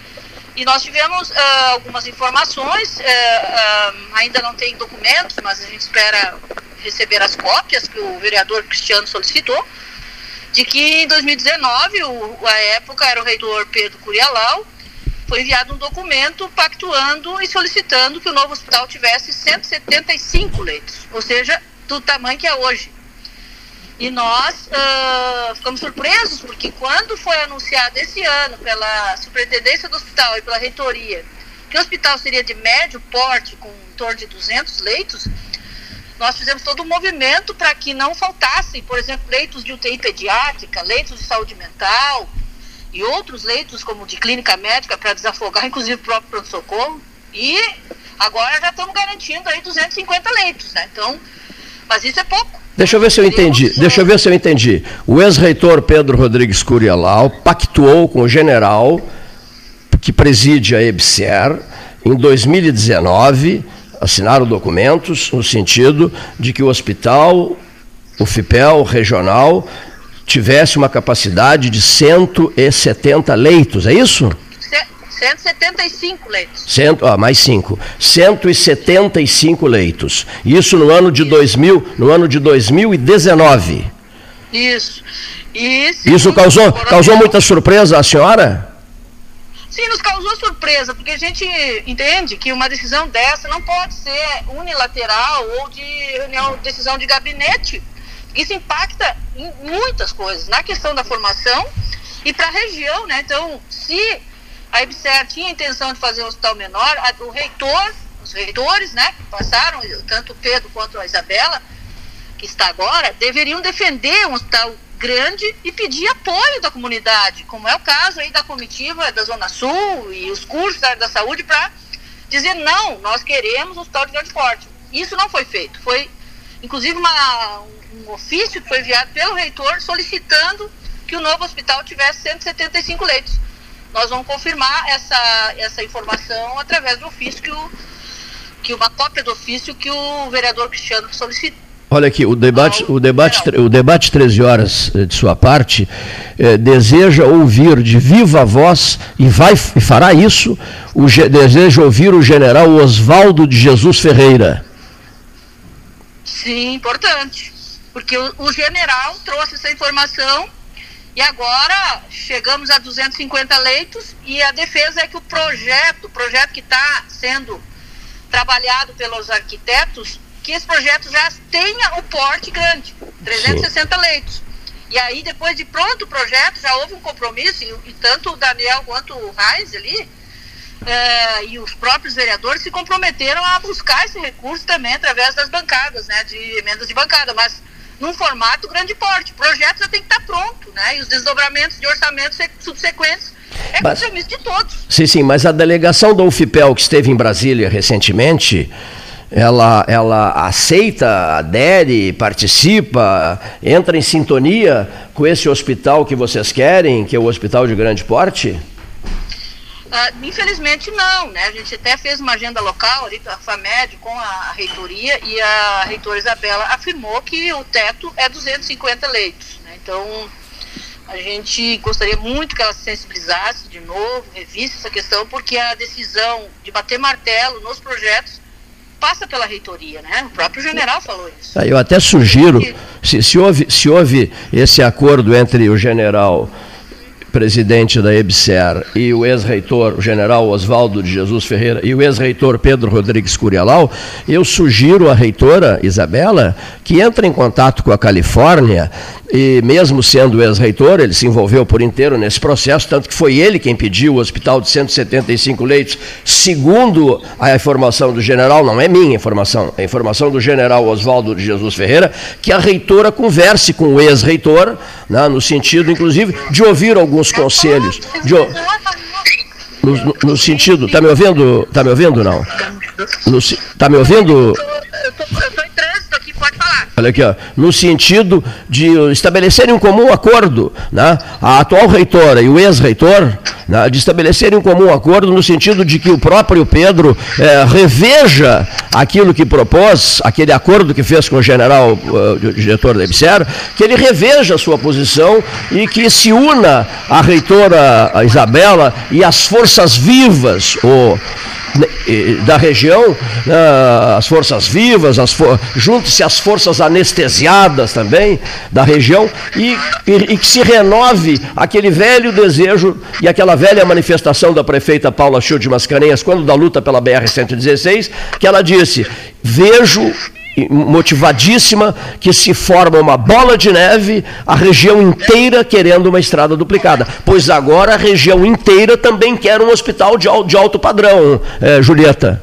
E nós tivemos uh, algumas informações, uh, ainda não tem documentos, mas a gente espera receber as cópias que o vereador Cristiano solicitou, de que em 2019, o, a época era o reitor Pedro Curialau, foi enviado um documento pactuando e solicitando que o novo hospital tivesse 175 leitos, ou seja, do tamanho que é hoje. E nós uh, ficamos surpresos, porque quando foi anunciado esse ano pela Superintendência do Hospital e pela Reitoria que o hospital seria de médio porte, com em torno de 200 leitos, nós fizemos todo um movimento para que não faltassem, por exemplo, leitos de UTI pediátrica, leitos de saúde mental e outros leitos como de clínica médica para desafogar, inclusive o próprio pronto-socorro. E agora já estamos garantindo aí 250 leitos, né? Então, mas isso é pouco. Deixa eu ver se eu entendi. Deixa eu ver se eu entendi. O ex-reitor Pedro Rodrigues Curialau pactuou com o general que preside a EBSER em 2019 assinaram documentos no sentido de que o hospital, o FIPEL regional, tivesse uma capacidade de 170 leitos, é isso? 175 leitos. Cento, ah, mais 5. 175 leitos. Isso no ano de 2000, no ano de 2019. Isso. Isso, Isso causou, causou muita surpresa à senhora? Sim, nos causou surpresa, porque a gente entende que uma decisão dessa não pode ser unilateral ou de reunião, decisão de gabinete. Isso impacta em muitas coisas, na questão da formação e para a região, né? Então, se a EBSER tinha a intenção de fazer um hospital menor, a, o reitor, os reitores, né, que passaram, tanto o Pedro quanto a Isabela, que está agora, deveriam defender um hospital grande e pedir apoio da comunidade, como é o caso aí da comitiva da Zona Sul e os cursos da da saúde para dizer não, nós queremos um hospital de grande porte. Isso não foi feito. Foi, inclusive, uma, um ofício que foi enviado pelo reitor solicitando que o novo hospital tivesse 175 leitos. Nós vamos confirmar essa, essa informação através do ofício que o que uma cópia do ofício que o vereador Cristiano solicitou Olha aqui, o debate, o debate, o debate 13 horas eh, de sua parte eh, deseja ouvir de viva voz e vai e fará isso. O, deseja ouvir o general Oswaldo de Jesus Ferreira. Sim, importante, porque o, o general trouxe essa informação e agora chegamos a 250 leitos e a defesa é que o projeto, o projeto que está sendo trabalhado pelos arquitetos que esse projeto já tenha o porte grande, 360 Sim. leitos. E aí, depois de pronto o projeto, já houve um compromisso, e, e tanto o Daniel quanto o Reis ali, é, e os próprios vereadores se comprometeram a buscar esse recurso também através das bancadas, né, de emendas de bancada, mas num formato grande porte. O projeto já tem que estar pronto, né, e os desdobramentos de orçamentos subsequentes é mas, compromisso de todos. Sim, sim, mas a delegação da UFIPEL que esteve em Brasília recentemente ela, ela aceita, adere, participa, entra em sintonia com esse hospital que vocês querem, que é o hospital de grande porte? Uh, infelizmente não, né? A gente até fez uma agenda local ali a FAMED, com a reitoria, e a reitora Isabela afirmou que o teto é 250 leitos. Né? Então, a gente gostaria muito que ela se sensibilizasse de novo, revisse essa questão, porque a decisão de bater martelo nos projetos passa pela reitoria, né? O próprio general falou isso. Eu até sugiro, se, se, houve, se houve esse acordo entre o general presidente da EBSER e o ex-reitor, o general Oswaldo de Jesus Ferreira, e o ex-reitor Pedro Rodrigues Curialau, eu sugiro à reitora Isabela que entre em contato com a Califórnia e mesmo sendo ex-reitor, ele se envolveu por inteiro nesse processo, tanto que foi ele quem pediu o hospital de 175 leitos, segundo a informação do general, não é minha informação, é a informação do general Oswaldo de Jesus Ferreira, que a reitora converse com o ex-reitor, né, no sentido, inclusive, de ouvir alguns conselhos. De, no, no, no, sentido, está me ouvindo? Está me ouvindo não? Está me ouvindo? Olha aqui, ó, no sentido de estabelecerem um comum acordo, né? a atual reitora e o ex-reitor, né? de estabelecerem um comum acordo no sentido de que o próprio Pedro é, reveja aquilo que propôs, aquele acordo que fez com o general uh, diretor da EBSER, que ele reveja a sua posição e que se una à reitora a Isabela e às forças vivas, o da região, né, as forças vivas, as for, junte-se às forças anestesiadas também da região e, e, que se renove aquele velho desejo e aquela velha manifestação da prefeita Paula Schultz de Mascarenhas, quando da luta pela BR-116, que ela disse: vejo motivadíssima, que se forma uma bola de neve, a região inteira querendo uma estrada duplicada. Pois agora a região inteira também quer um hospital de, alto padrão, é, Julieta.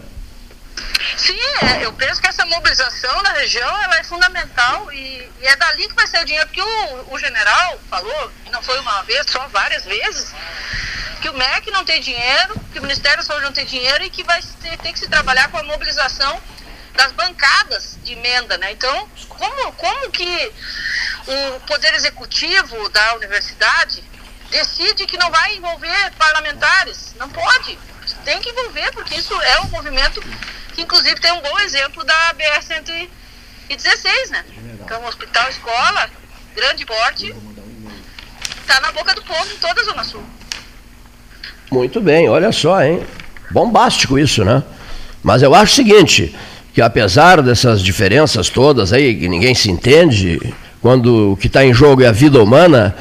Sim, é, eu penso que essa mobilização na região ela é fundamental e, e, é dali que vai ser o dinheiro, porque o, o general falou, não foi uma vez, só várias vezes, que o MEC não tem dinheiro, que o Ministério da Saúde não tem dinheiro e que vai ter, ter que se trabalhar com a mobilização das bancadas de emenda, né? Então, como, como que o Poder Executivo da universidade decide que não vai envolver parlamentares? Não pode. Tem que envolver, porque isso é um movimento que inclusive tem um bom exemplo da BR-116, né? Um hospital escola, grande porte, está na boca do povo em toda a Zona Sul. Muito bem, olha só, hein? Bombástico isso, né? Mas eu acho o seguinte, que apesar dessas diferenças todas aí, que ninguém se entende, quando o que está em jogo é a vida humana,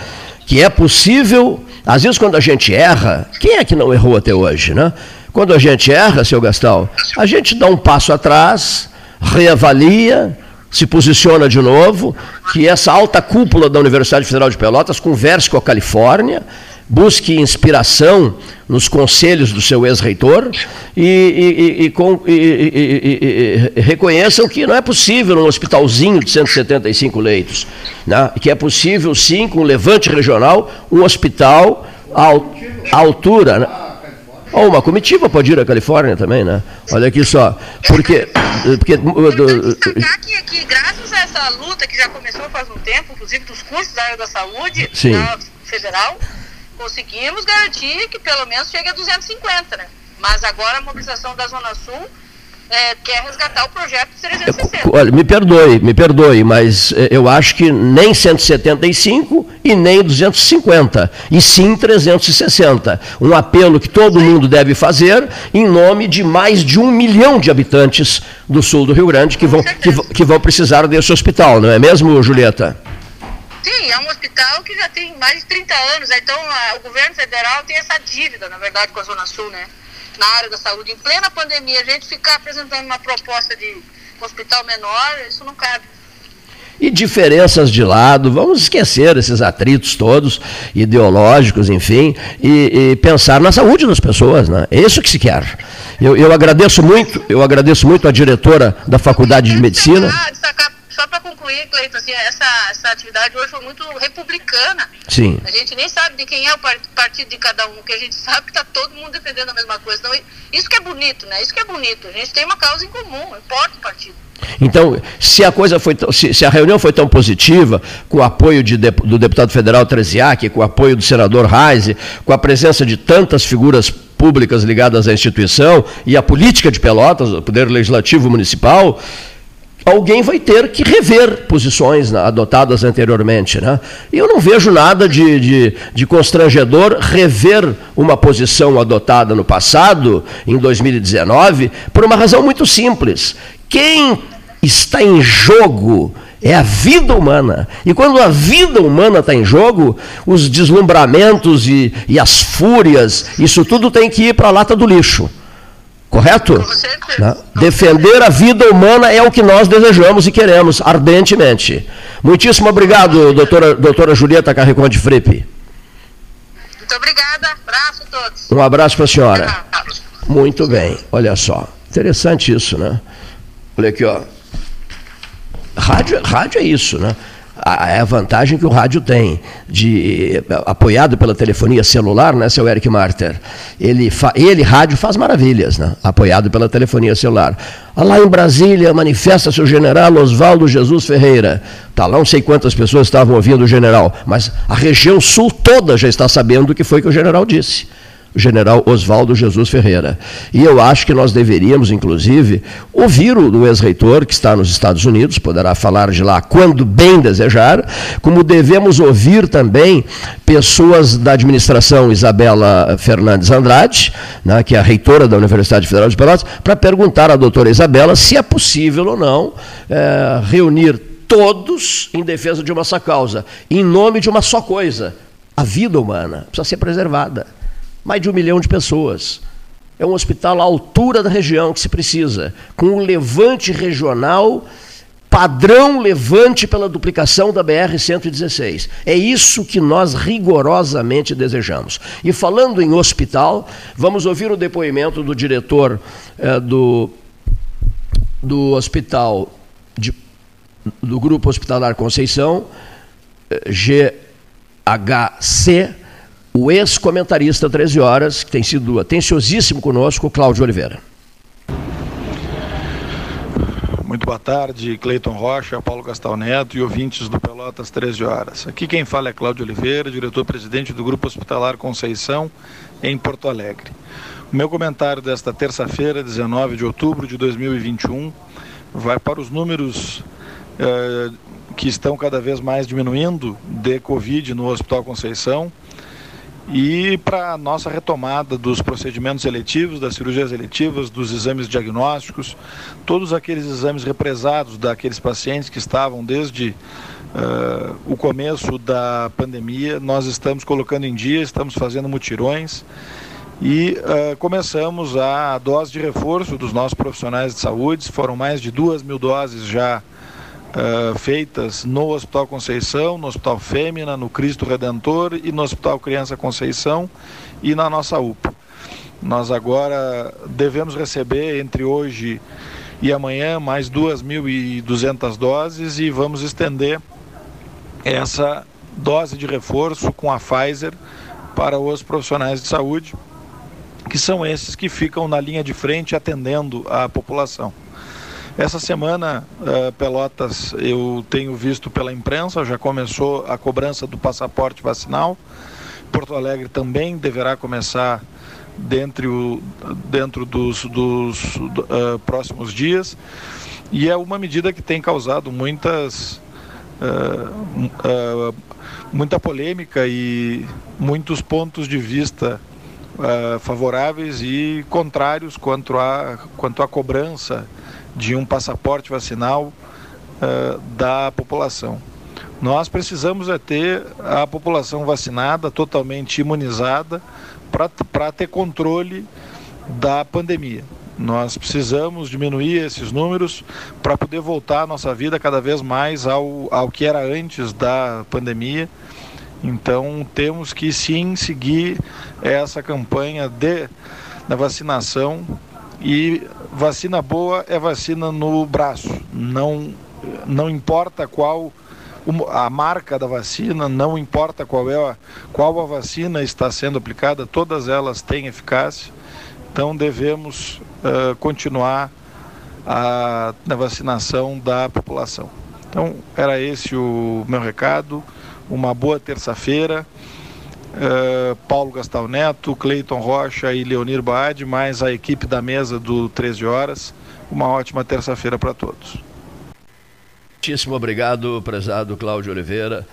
que é possível, às vezes quando a gente erra, quem é que não errou até hoje, né? Quando a gente erra, seu Gastal, a gente dá um passo atrás, reavalia, se posiciona de novo, que essa alta cúpula da Universidade Federal de Pelotas converse com a Califórnia, busque inspiração nos conselhos do seu ex-reitor e, e, e, e, reconheçam que não é possível um hospitalzinho de 175 leitos, né? que é possível sim, com um levante regional, um hospital à altura. Né? Ou uma comitiva pode ir à Califórnia também, né? Olha aqui só. Porque. porque do, que, que, graças a essa luta que já começou faz um tempo, inclusive dos cursos da área da saúde Sim. federal, conseguimos garantir que pelo menos chegue a 250, né? Mas agora a mobilização da Zona Sul é, quer resgatar o projeto de 360. Olha, me perdoe, me perdoe, mas é, eu acho que nem 175 e nem 250, e sim 360. Um apelo que todo mundo deve fazer em nome de mais de um milhão de habitantes do sul do Rio Grande que vão, que, que vão precisar desse hospital, não é mesmo, Julieta? Sim, é um hospital que já tem mais de 30 anos, né? então a, o governo federal tem essa dívida, na verdade, com a Zona Sul, né? Na área da saúde. Em plena pandemia, a gente ficar apresentando uma proposta de hospital menor, isso não cabe. E diferenças de lado, vamos esquecer esses atritos todos, ideológicos, enfim, e, e pensar na saúde das pessoas, né? É isso que se quer. Eu, eu agradeço muito, eu agradeço muito a diretora da Faculdade de Medicina. Destacar para concluir, Cleiton, assim, essa, essa atividade hoje foi muito republicana. Sim. A gente nem sabe de quem é o partido de cada um, que a gente sabe que está todo mundo defendendo a mesma coisa. Então, isso que é bonito, né? Isso que é bonito. A gente tem uma causa em comum, não importa o partido. Então, se a coisa foi, se, se, a reunião foi tão positiva, com o apoio de, do deputado federal Treziak, com o apoio do senador Reise, com a presença de tantas figuras públicas ligadas à instituição e à política de Pelotas, o poder legislativo municipal, alguém vai ter que rever posições adotadas anteriormente. Né? E eu não vejo nada de, de, de, constrangedor rever uma posição adotada no passado, em 2019, por uma razão muito simples. Quem está em jogo é a vida humana. E quando a vida humana está em jogo, os deslumbramentos e, e as fúrias, isso tudo tem que ir para a lata do lixo. Correto? Né? Defender a vida humana é o que nós desejamos e queremos ardentemente. Muitíssimo obrigado, doutora, doutora Julieta Carreconde Fripe. Muito obrigada. Abraço a todos. Um abraço para a senhora. Muito bem. Olha só. Interessante isso, né? Olha aqui, ó. Rádio, rádio é isso, né? É a vantagem que o rádio tem, de, apoiado pela telefonia celular, né, seu Eric Marter? Ele, ele rádio, faz maravilhas, né, apoiado pela telefonia celular. Ah, lá em Brasília, manifesta-se o general Oswaldo Jesus Ferreira. Tá lá, não sei quantas pessoas estavam ouvindo o general, mas a região sul toda já está sabendo o que foi que o general disse o general Oswaldo Jesus Ferreira. E eu acho que nós deveríamos, inclusive, ouvir o ex-reitor, que está nos Estados Unidos, poderá falar de lá quando bem desejar, como devemos ouvir também pessoas da administração Isabela Fernandes Andrade, né, que é a reitora da Universidade Federal de Pelotas, para perguntar à doutora Isabela se é possível ou não é, reunir todos em defesa de uma só causa, em nome de uma só coisa, a vida humana precisa ser preservada mais de um milhão de pessoas. É um hospital à altura da região que se precisa, com um levante regional, padrão levante pela duplicação da BR-116. É isso que nós rigorosamente desejamos. E falando em hospital, vamos ouvir o depoimento do diretor eh, do, do hospital, de, do Grupo Hospitalar Conceição, eh, GHC, o ex-comentarista 13 Horas, que tem sido atenciosíssimo conosco, Cláudio Oliveira. Muito boa tarde, Cleiton Rocha, Paulo Gastal Neto e ouvintes do Pelotas 13 Horas. Aqui quem fala é Cláudio Oliveira, diretor-presidente do Grupo Hospitalar Conceição, em Porto Alegre. Meu comentário desta terça-feira, 19 de outubro de 2021, vai para os números eh, que estão cada vez mais diminuindo de Covid no Hospital Conceição e para a nossa retomada dos procedimentos eletivos, das cirurgias eletivas, dos exames diagnósticos, todos aqueles exames represados daqueles pacientes que estavam desde uh, o começo da pandemia, nós estamos colocando em dia, estamos fazendo mutirões e uh, começamos a dose de reforço dos nossos profissionais de saúde, foram mais de duas mil doses já uh, feitas no Hospital Conceição, no Hospital Fêmea, no Cristo Redentor e no Hospital Criança Conceição e na nossa UPA. Nós agora devemos receber entre hoje e amanhã mais 2.200 doses e vamos estender essa dose de reforço com a Pfizer para os profissionais de saúde, que são esses que ficam na linha de frente atendendo a população. Essa semana, uh, Pelotas, eu tenho visto pela imprensa, já começou a cobrança do passaporte vacinal. Porto Alegre também deverá começar dentro, dentro dos, dos uh, próximos dias. E é uma medida que tem causado muitas, uh, muita polêmica e muitos pontos de vista favoráveis e contrários quanto à, quanto à cobrança de um passaporte vacinal uh, da população. Nós precisamos é ter a população vacinada, totalmente imunizada, para ter controle da pandemia. Nós precisamos diminuir esses números para poder voltar a nossa vida cada vez mais ao, ao que era antes da pandemia. Então temos que sim seguir essa campanha de, da vacinação e vacina boa é vacina no braço. Não, não importa qual a marca da vacina, não importa qual é a, qual a vacina está sendo aplicada, todas elas têm eficácia. Então devemos uh, continuar a, na vacinação da população. Então era esse o meu recado. Uma boa terça-feira. Uh, Paulo Gastal Neto, Cleiton Rocha e Leonir Baade, mais a equipe da mesa do 13 Horas. Uma ótima terça-feira para todos. Muitíssimo obrigado, prezado Cláudio Oliveira,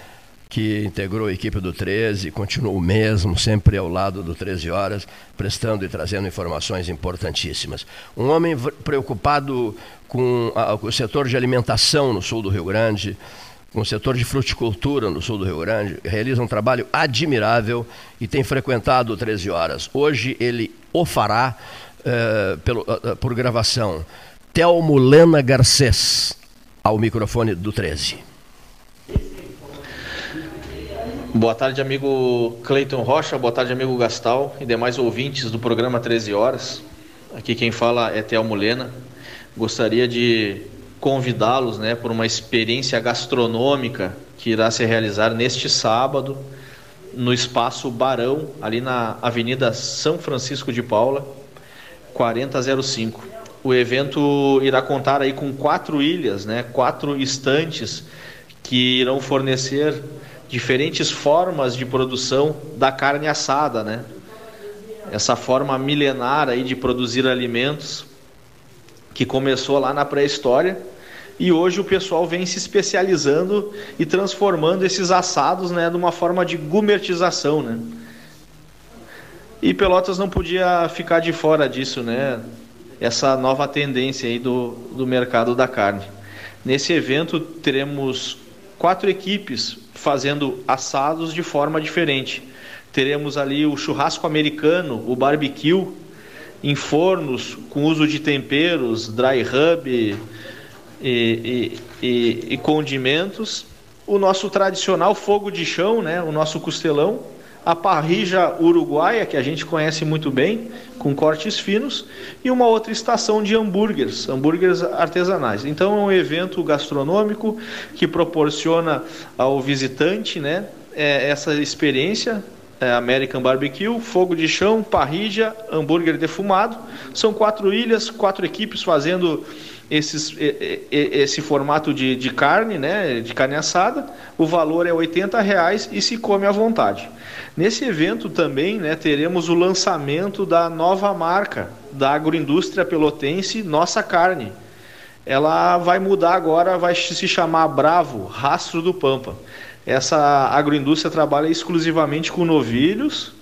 que integrou a equipe do 13, continuou mesmo, sempre ao lado do 13 Horas, prestando e trazendo informações importantíssimas. Um homem preocupado com, a, com o setor de alimentação no sul do Rio Grande, com o setor de fruticultura no sul do Rio Grande, realiza um trabalho admirável e tem frequentado 13 horas. Hoje ele o fará uh, pelo, uh, por gravação. Telmo Lena Garcês, ao microfone do 13. Boa tarde, amigo Cleiton Rocha, boa tarde, amigo Gastal e demais ouvintes do programa 13 Horas. Aqui quem fala é Telmo Lena. Gostaria de convidá-los né, por uma experiência gastronômica que irá se realizar neste sábado no espaço Barão, ali na Avenida São Francisco de Paula, 4005. O evento irá contar aí com quatro ilhas, né, quatro estantes que irão fornecer diferentes formas de produção da carne assada, né? Essa forma milenar aí de produzir alimentos que começou lá na pré-história e hoje o pessoal vem se especializando e transformando esses assados né, de uma forma de gumertização. Né? E Pelotas não podia ficar de fora disso, né? essa nova tendência aí do, do mercado da carne. Nesse evento teremos quatro equipes fazendo assados de forma diferente. Teremos ali o churrasco americano, o barbecue, em fornos com uso de temperos, dry rub, e, e, e, condimentos, o nosso tradicional fogo de chão, né, o nosso costelão, a parrija uruguaia, que a gente conhece muito bem, com cortes finos, e uma outra estação de hambúrgueres, hambúrgueres artesanais. Então é um evento gastronômico que proporciona ao visitante né, é, essa experiência é, American Barbecue, fogo de chão, parrija, hambúrguer defumado. São quatro ilhas, quatro equipes fazendo esses, esse formato de, de carne, né, de carne assada. O valor é R$ reais e se come à vontade. Nesse evento também né, teremos o lançamento da nova marca da agroindústria pelotense Nossa Carne. Ela vai mudar agora, vai se chamar Bravo, Rastro do Pampa. Essa agroindústria trabalha exclusivamente com novilhos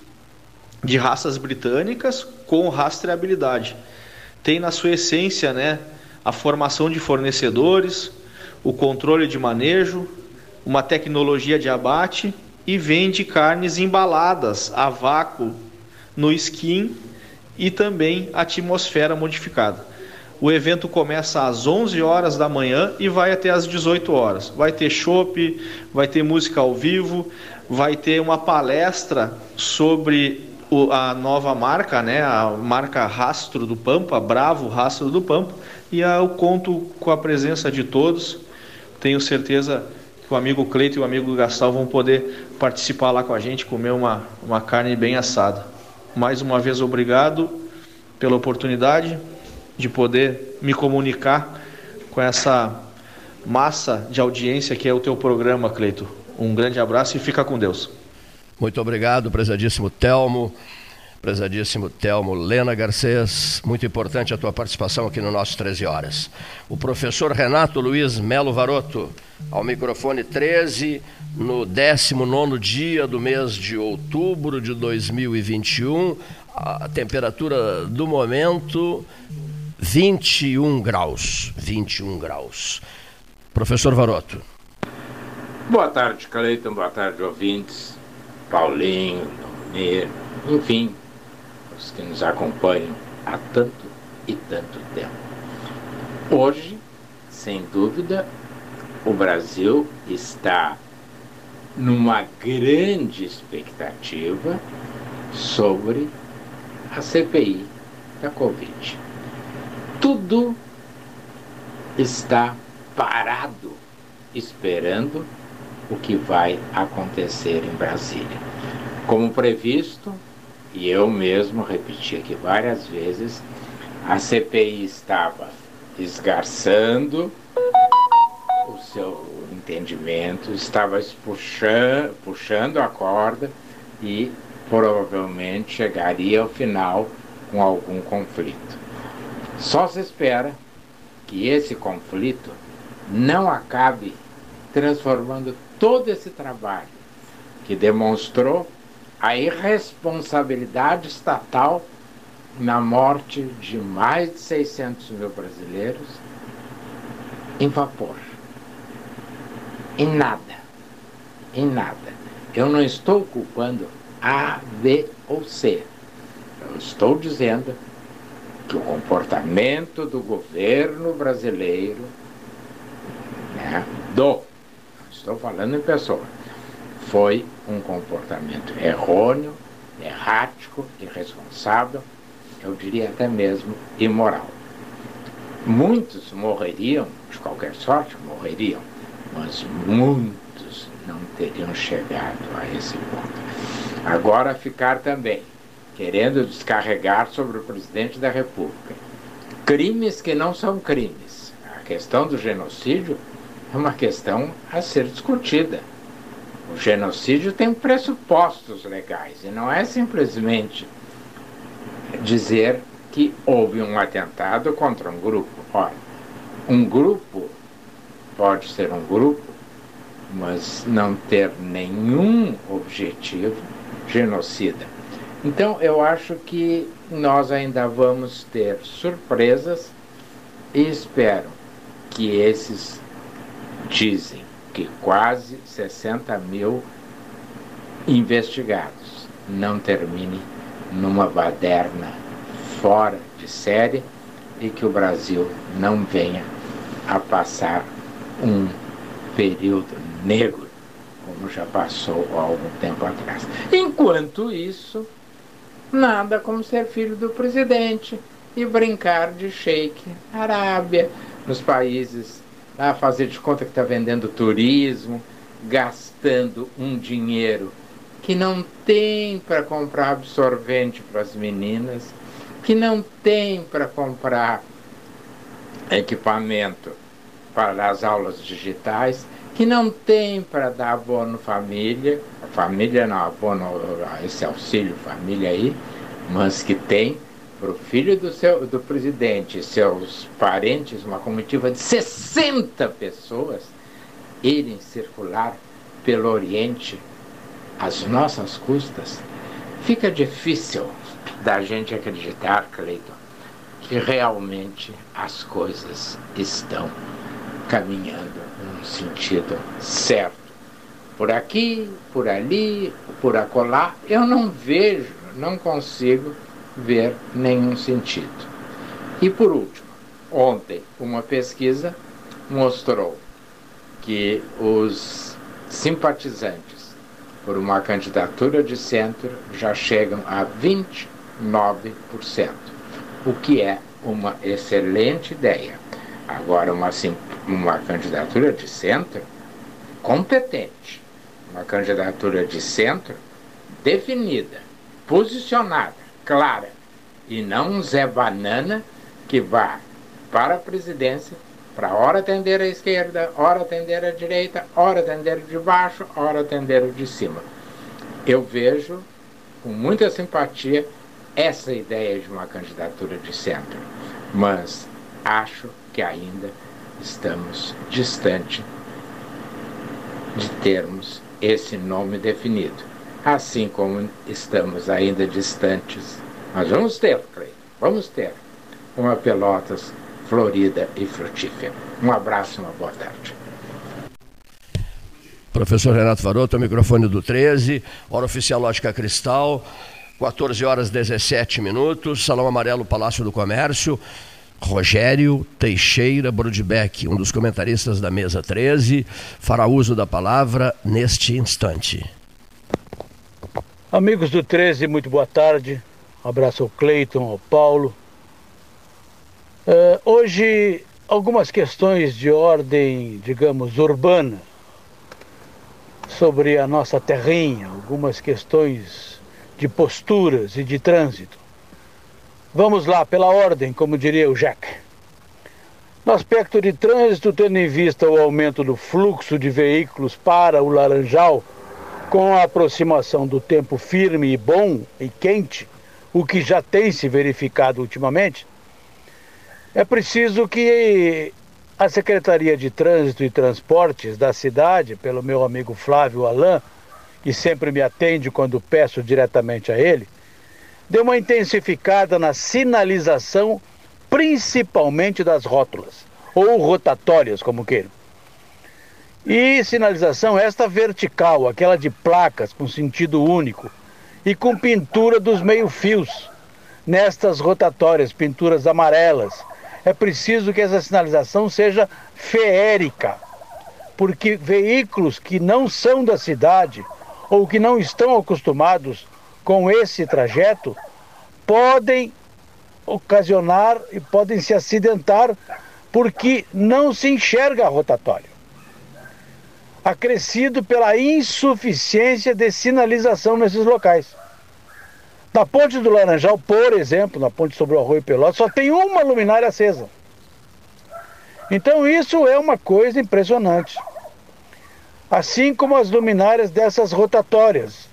de raças britânicas com rastreabilidade. Tem na sua essência, né, a formação de fornecedores, o controle de manejo, uma tecnologia de abate e vende carnes embaladas a vácuo no skin e também atmosfera modificada. O evento começa às 11 horas da manhã e vai até às 18 horas. Vai ter chopp, vai ter música ao vivo, vai ter uma palestra sobre a nova marca, né, a marca Rastro do Pampa, Bravo Rastro do Pampa, e eu conto com a presença de todos. Tenho certeza que o amigo Cleito e o amigo Gastal vão poder participar lá com a gente, comer uma, uma carne bem assada. Mais uma vez, obrigado pela oportunidade de poder me comunicar com essa massa de audiência que é o teu programa, Cleito. Um grande abraço e fica com Deus. Muito obrigado, prezadíssimo Telmo. Prezadíssimo Telmo Lena Garcês, muito importante a tua participação aqui no nosso 13 Horas. O professor Renato Luiz Melo Varoto, ao microfone 13, no 19 dia do mês de outubro de 2021, a temperatura do momento 21 graus. 21 graus. Professor Varoto. Boa tarde, Cleiton. Boa tarde, ouvintes. Paulinho, Domir, enfim, os que nos acompanham há tanto e tanto tempo. Hoje, sem dúvida, o Brasil está numa grande expectativa sobre a CPI da Covid tudo está parado esperando o que vai acontecer em Brasília. Como previsto, e eu mesmo repeti aqui várias vezes, a CPI estava esgarçando o seu entendimento, estava puxando, puxando a corda e provavelmente chegaria ao final com algum conflito. Só se espera que esse conflito não acabe transformando todo esse trabalho que demonstrou a irresponsabilidade estatal na morte de mais de 600 mil brasileiros em vapor. Em nada. Em nada. Eu não estou culpando A, B ou C. Eu estou dizendo que o comportamento do governo brasileiro, né, do, estou falando em pessoa, foi um comportamento errôneo, errático, irresponsável, eu diria até mesmo imoral. Muitos morreriam, de qualquer sorte, morreriam, mas muitos não teriam chegado a esse ponto. Agora ficar também querendo descarregar sobre o presidente da República crimes que não são crimes. A questão do genocídio é uma questão a ser discutida. O genocídio tem pressupostos legais e não é simplesmente dizer que houve um atentado contra um grupo. Ora, um grupo pode ser um grupo, mas não ter nenhum objetivo genocida. Então eu acho que nós ainda vamos ter surpresas e espero que esses dizem que quase 60 mil investigados não termine numa baderna fora de série e que o Brasil não venha a passar um período negro, como já passou há algum tempo atrás. Enquanto isso, Nada como ser filho do presidente e brincar de shake Arábia, nos países, a fazer de conta que está vendendo turismo, gastando um dinheiro que não tem para comprar absorvente para as meninas, que não tem para comprar equipamento para as aulas digitais, que não tem para dar abono família, família não, abono, esse auxílio família aí, mas que tem para o filho do, seu, do presidente e seus parentes, uma comitiva de 60 pessoas, irem circular pelo Oriente às nossas custas, fica difícil da gente acreditar, Cleiton, que realmente as coisas estão caminhando num sentido certo. Por aqui, por ali, por acolá, eu não vejo, não consigo ver nenhum sentido. E por último, ontem uma pesquisa mostrou que os simpatizantes por uma candidatura de centro já chegam a 29%, o que é uma excelente ideia. Agora, uma, uma candidatura de centro competente, uma candidatura de centro definida, posicionada, clara, e não um Zé Banana que vá para a presidência para hora atender a esquerda, hora atender a direita, hora atender de baixo, hora atender de cima. Eu vejo com muita simpatia essa ideia de uma candidatura de centro, mas acho que ainda estamos distante de termos esse nome definido. Assim como estamos ainda distantes, mas vamos ter, creio, vamos ter uma Pelotas florida e frutífera. Um abraço e uma boa tarde. Professor Renato Varoto, microfone do 13, hora oficial Lógica Cristal, 14 horas 17 minutos, Salão Amarelo, Palácio do Comércio. Rogério Teixeira Brodbeck, um dos comentaristas da mesa 13, fará uso da palavra neste instante. Amigos do 13, muito boa tarde. Um abraço ao Cleiton, ao Paulo. Uh, hoje, algumas questões de ordem, digamos, urbana sobre a nossa terrinha, algumas questões de posturas e de trânsito. Vamos lá, pela ordem, como diria o Jack. No aspecto de trânsito, tendo em vista o aumento do fluxo de veículos para o Laranjal, com a aproximação do tempo firme e bom e quente, o que já tem se verificado ultimamente, é preciso que a Secretaria de Trânsito e Transportes da cidade, pelo meu amigo Flávio Alain, que sempre me atende quando peço diretamente a ele, deu uma intensificada na sinalização, principalmente das rótulas, ou rotatórias, como queiram. E sinalização esta vertical, aquela de placas com sentido único e com pintura dos meio-fios. Nestas rotatórias, pinturas amarelas. É preciso que essa sinalização seja feérica, porque veículos que não são da cidade ou que não estão acostumados com esse trajeto podem ocasionar e podem se acidentar porque não se enxerga a rotatória. Acrescido pela insuficiência de sinalização nesses locais. Na ponte do Laranjal, por exemplo, na ponte sobre o Arroio Pelotas, só tem uma luminária acesa. Então isso é uma coisa impressionante. Assim como as luminárias dessas rotatórias,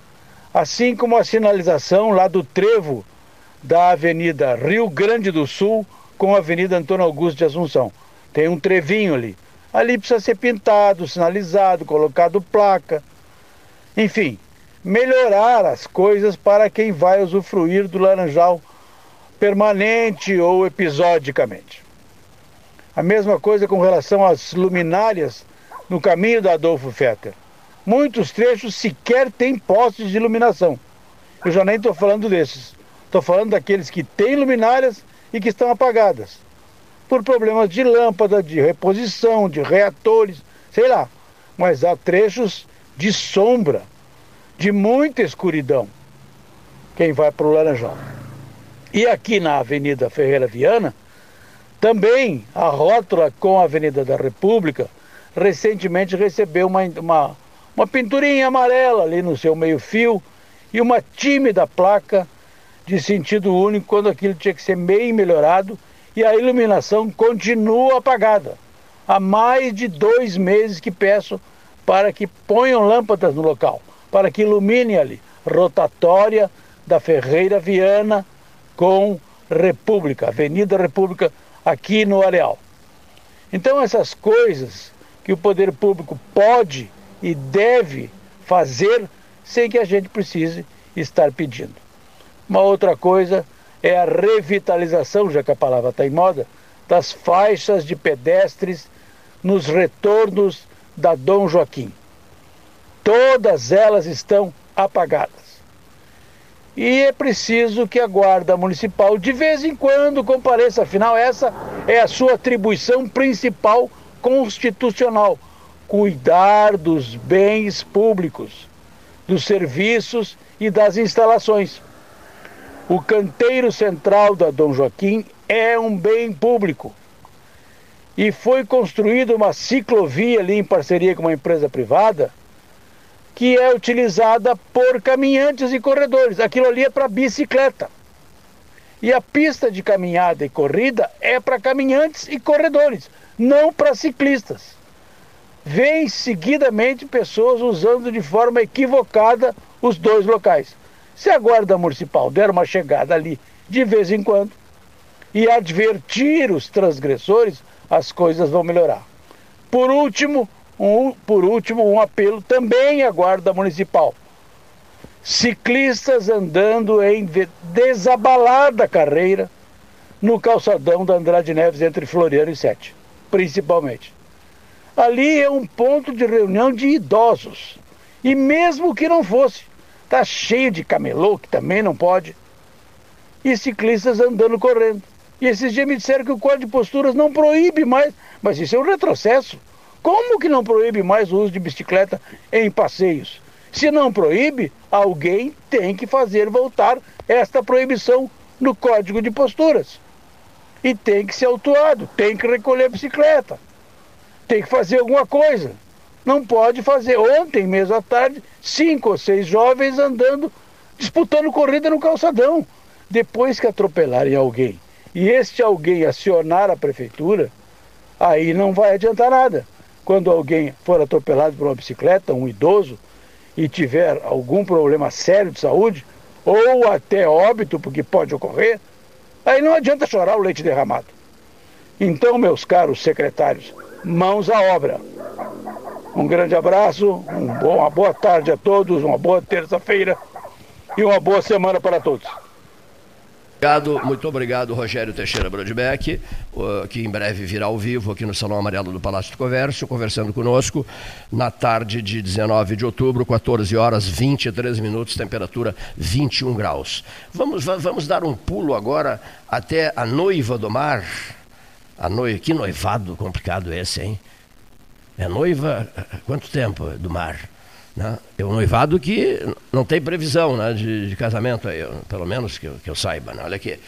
assim como a sinalização lá do trevo da Avenida Rio Grande do Sul com a Avenida Antônio Augusto de Assunção. Tem um trevinho ali. Ali precisa ser pintado, sinalizado, colocado placa. Enfim, melhorar as coisas para quem vai usufruir do laranjal permanente ou episodicamente. A mesma coisa com relação às luminárias no caminho da Adolfo Fetter. Muitos trechos sequer têm postes de iluminação. Eu já nem estou falando desses. Estou falando daqueles que têm luminárias e que estão apagadas. Por problemas de lâmpada, de reposição, de reatores, sei lá. Mas há trechos de sombra, de muita escuridão. Quem vai para o Laranjal. E aqui na Avenida Ferreira Viana, também a rótula com a Avenida da República recentemente recebeu uma, uma, Uma pinturinha amarela ali no seu meio-fio e uma tímida placa de sentido único quando aquilo tinha que ser meio melhorado e a iluminação continua apagada. Há mais de dois meses que peço para que ponham lâmpadas no local, para que ilumine ali. Rotatória da Ferreira Viana com República, Avenida República, aqui no Areal. Então, essas coisas que o poder público pode e deve fazer sem que a gente precise estar pedindo. Uma outra coisa é a revitalização, já que a palavra está em moda, das faixas de pedestres nos retornos da Dom Joaquim. Todas elas estão apagadas. E é preciso que a Guarda Municipal de vez em quando compareça, afinal, essa é a sua atribuição principal constitucional: cuidar dos bens públicos, dos serviços e das instalações. O canteiro central da Dom Joaquim é um bem público. E foi construída uma ciclovia ali em parceria com uma empresa privada que é utilizada por caminhantes e corredores. Aquilo ali é para bicicleta. E a pista de caminhada e corrida é para caminhantes e corredores, não para ciclistas. Vem seguidamente pessoas usando de forma equivocada os dois locais. Se a Guarda Municipal der uma chegada ali de vez em quando e advertir os transgressores, as coisas vão melhorar. Por último, um, por último, um apelo também à Guarda Municipal. Ciclistas andando em desabalada carreira no calçadão da Andrade Neves entre Floriano e Sete, principalmente. Ali é um ponto de reunião de idosos. E mesmo que não fosse, está cheio de camelô, que também não pode, e ciclistas andando correndo. E esses dias me disseram que o Código de Posturas não proíbe mais, mas isso é um retrocesso. Como que não proíbe mais o uso de bicicleta em passeios? Se não proíbe, alguém tem que fazer voltar esta proibição no Código de Posturas. E tem que ser autuado, tem que recolher a bicicleta, tem que fazer alguma coisa. Não pode fazer. Ontem mesmo à tarde, cinco ou seis jovens andando, disputando corrida no calçadão. Depois que atropelarem alguém e este alguém acionar a prefeitura, aí não vai adiantar nada quando alguém for atropelado por uma bicicleta, um idoso, e tiver algum problema sério de saúde, ou até óbito, porque pode ocorrer, aí não adianta chorar o leite derramado. Então, meus caros secretários, mãos à obra. Um grande abraço, um uma boa tarde a todos, uma boa terça-feira e uma boa semana para todos. Obrigado, muito obrigado, Rogério Teixeira Brodbeck, que em breve virá ao vivo aqui no Salão Amarelo do Palácio do Comércio, conversando conosco na tarde de 19 de outubro, 14 horas 23 minutos, temperatura 21 graus. Vamos, vamos dar um pulo agora até a noiva do mar. A noiva, que noivado complicado esse, hein? É noiva, quanto tempo do mar? Né? É um noivado que não tem previsão né, de, de casamento, aí, pelo menos que, que eu saiba. Né? Olha aqui.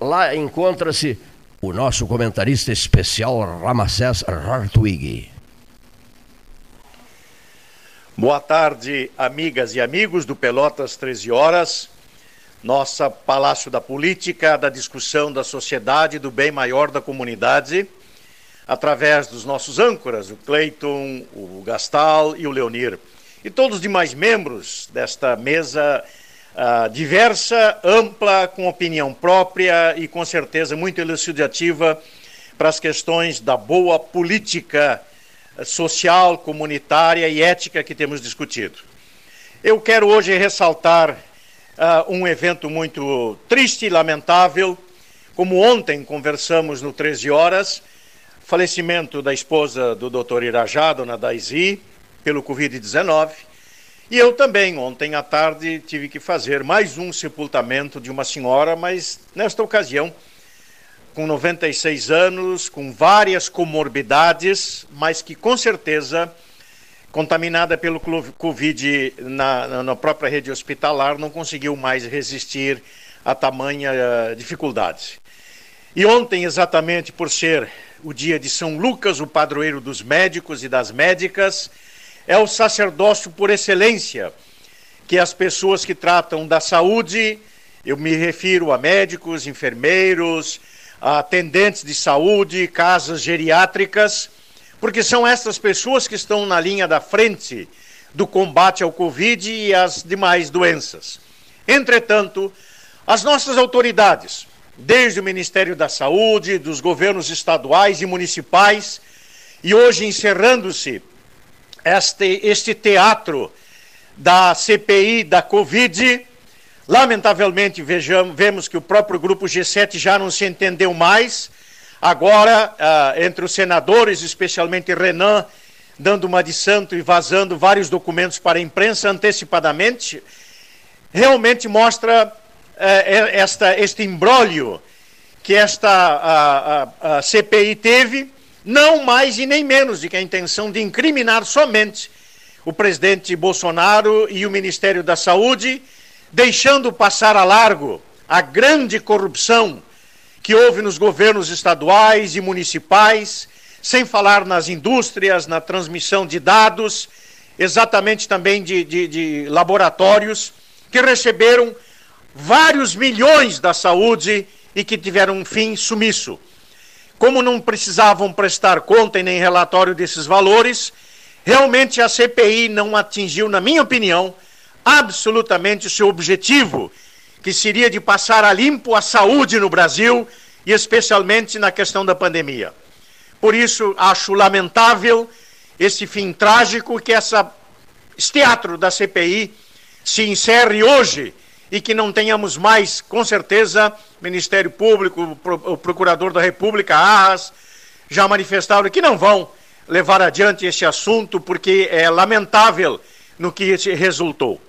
Lá encontra-se o nosso comentarista especial Ramacés Hartwig. Boa tarde, amigas e amigos do Pelotas 13 Horas. Nossa Palácio da Política, da discussão da sociedade, do bem maior da comunidade, através dos nossos âncoras, o Cleiton, o Gastal e o Leonir e todos os demais membros desta mesa uh, diversa, ampla, com opinião própria e com certeza muito elucidativa para as questões da boa política social, comunitária e ética que temos discutido. Eu quero hoje ressaltar uh, um evento muito triste e lamentável. Como ontem conversamos no 13 Horas, falecimento da esposa do Dr. Irajá, dona Daisy, pelo Covid-19. E eu também, ontem à tarde, tive que fazer mais um sepultamento de uma senhora, mas nesta ocasião, com 96 anos, com várias comorbidades, mas que com certeza, contaminada pelo Covid na, na própria rede hospitalar, não conseguiu mais resistir a tamanha uh, dificuldade. E ontem, exatamente por ser o dia de São Lucas, o padroeiro dos médicos e das médicas, é o sacerdócio por excelência, que as pessoas que tratam da saúde, eu me refiro a médicos, enfermeiros, atendentes de saúde, casas geriátricas, porque são essas pessoas que estão na linha da frente do combate ao Covid e às demais doenças. Entretanto, as nossas autoridades, desde o Ministério da Saúde, dos governos estaduais e municipais, e hoje encerrando-se este, este teatro da CPI da Covid, lamentavelmente vemos que o próprio grupo G7 já não se entendeu mais. Agora, uh, entre os senadores, especialmente Renan, dando uma de santo e vazando vários documentos para a imprensa antecipadamente, realmente mostra esta, este imbróglio que esta CPI teve, não mais e nem menos do que a intenção de incriminar somente o presidente Bolsonaro e o Ministério da Saúde, deixando passar a largo a grande corrupção que houve nos governos estaduais e municipais, sem falar nas indústrias, na transmissão de dados, exatamente também de, de, de laboratórios, que receberam vários milhões da saúde e que tiveram um fim sumiço. Como não precisavam prestar conta e nem relatório desses valores, realmente a CPI não atingiu, na minha opinião, absolutamente o seu objetivo, que seria de passar a limpo a saúde no Brasil e especialmente na questão da pandemia. Por isso, acho lamentável esse fim trágico que essa, esse teatro da CPI se encerre hoje e que não tenhamos mais, com certeza, Ministério Público, o Procurador da República, Arras, já manifestaram que não vão levar adiante esse assunto, porque é lamentável no que resultou.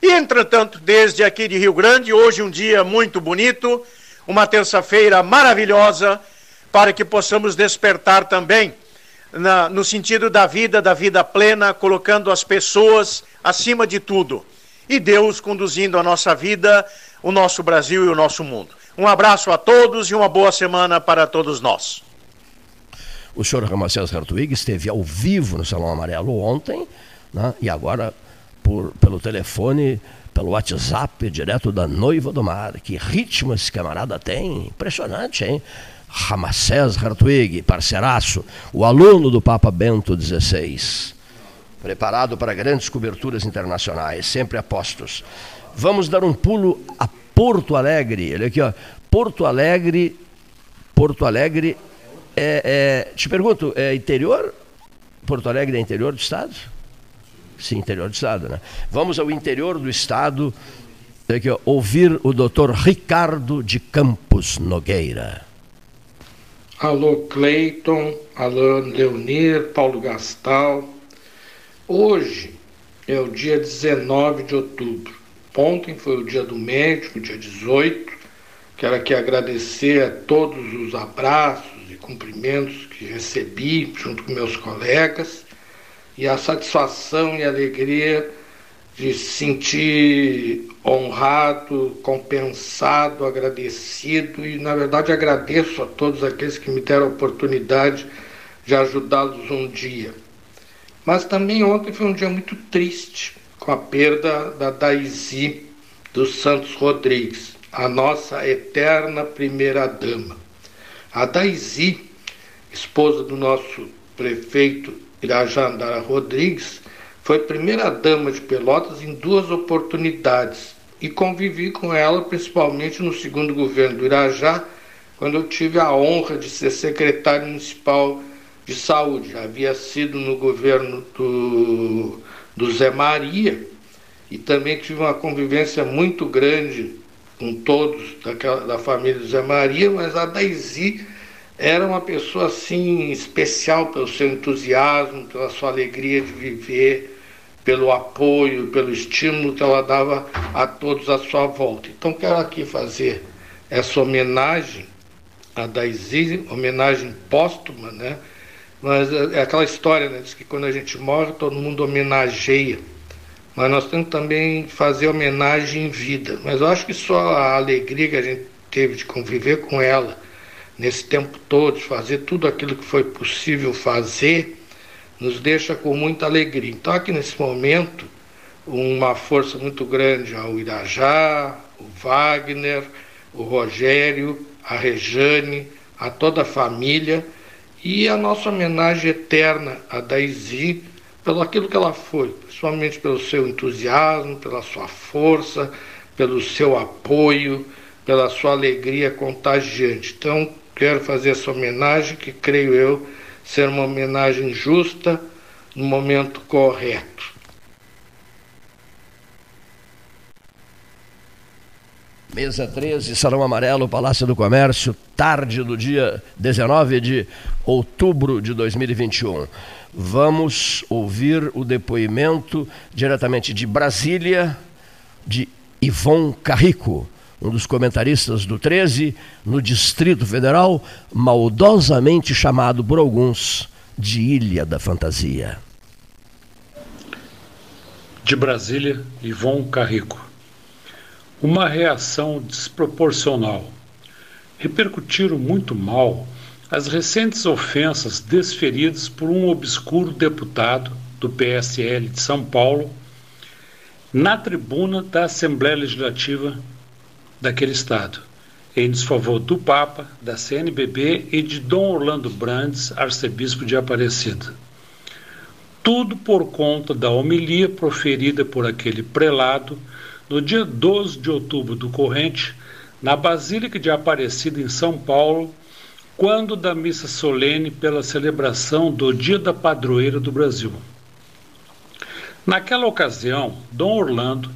E, entretanto, desde aqui de Rio Grande, hoje um dia muito bonito, uma terça-feira maravilhosa, para que possamos despertar também na, no sentido da vida, da vida plena, colocando as pessoas acima de tudo. E Deus conduzindo a nossa vida, o nosso Brasil e o nosso mundo. Um abraço a todos e uma boa semana para todos nós. O senhor Ramacés Hartwig esteve ao vivo no Salão Amarelo ontem, né? e agora por, pelo telefone, pelo WhatsApp, direto da Noiva do Mar. Que ritmo esse camarada tem, impressionante, hein? Ramacés Hartwig, parceiraço, o aluno do Papa Bento XVI, preparado para grandes coberturas internacionais, sempre apostos. Vamos dar um pulo a Porto Alegre, olha aqui, ó, Porto Alegre, Porto Alegre é, é, te pergunto, é interior? Porto Alegre é interior do estado? Sim, interior do estado, né? Vamos ao interior do estado aqui, ó, ouvir o doutor Ricardo de Campos Nogueira. Alô, Cleiton, alô, Leonir, Paulo Gastal. Hoje é o dia 19 de outubro. Ontem foi o dia do médico, dia 18. Quero aqui agradecer a todos os abraços, cumprimentos que recebi junto com meus colegas e a satisfação e alegria de se sentir honrado, compensado, agradecido e, na verdade, agradeço a todos aqueles que me deram a oportunidade de ajudá-los um dia. Mas também ontem foi um dia muito triste, com a perda da Daisy dos Santos Rodrigues, a nossa eterna primeira-dama. A Daisy, esposa do nosso prefeito Irajandara Rodrigues, foi primeira-dama de Pelotas em duas oportunidades e convivi com ela principalmente no segundo governo do Irajá, quando eu tive a honra de ser secretário municipal de saúde. Havia sido no governo do, do Zé Maria e também tive uma convivência muito grande com todos daquela, da família do Zé Maria, mas a Daisy era uma pessoa assim especial pelo seu entusiasmo, pela sua alegria de viver, pelo apoio, pelo estímulo que ela dava a todos à sua volta. Então quero aqui fazer essa homenagem a Daisy, homenagem póstuma, né? Mas é, é aquela história, né? Que quando a gente morre, todo mundo homenageia mas nós temos também fazer homenagem em vida. Mas eu acho que só a alegria que a gente teve de conviver com ela nesse tempo todo, de fazer tudo aquilo que foi possível fazer, nos deixa com muita alegria. Então, aqui nesse momento, uma força muito grande ao Irajá, o Wagner, o Rogério, a Rejane, a toda a família e a nossa homenagem eterna a Daisy pelo aquilo que ela foi, principalmente pelo seu entusiasmo, pela sua força, pelo seu apoio, pela sua alegria contagiante. Então, quero fazer essa homenagem que creio eu ser uma homenagem justa no momento correto. Mesa 13, Salão Amarelo, Palácio do Comércio, tarde do dia 19 de outubro de 2021. Vamos ouvir o depoimento diretamente de Brasília, de Ivon Carrico, um dos comentaristas do 13, no Distrito Federal, maldosamente chamado por alguns de Ilha da Fantasia. De Brasília, Ivon Carrico uma reação desproporcional. Repercutiram muito mal as recentes ofensas desferidas por um obscuro deputado do PSL de São Paulo na tribuna da Assembleia Legislativa daquele estado, em desfavor do Papa, da CNBB e de Dom Orlando Brandes, arcebispo de Aparecida. Tudo por conta da homilia proferida por aquele prelado no dia 12 de outubro do corrente, na Basílica de Aparecida, em São Paulo, quando da missa solene pela celebração do Dia da Padroeira do Brasil. Naquela ocasião, Dom Orlando,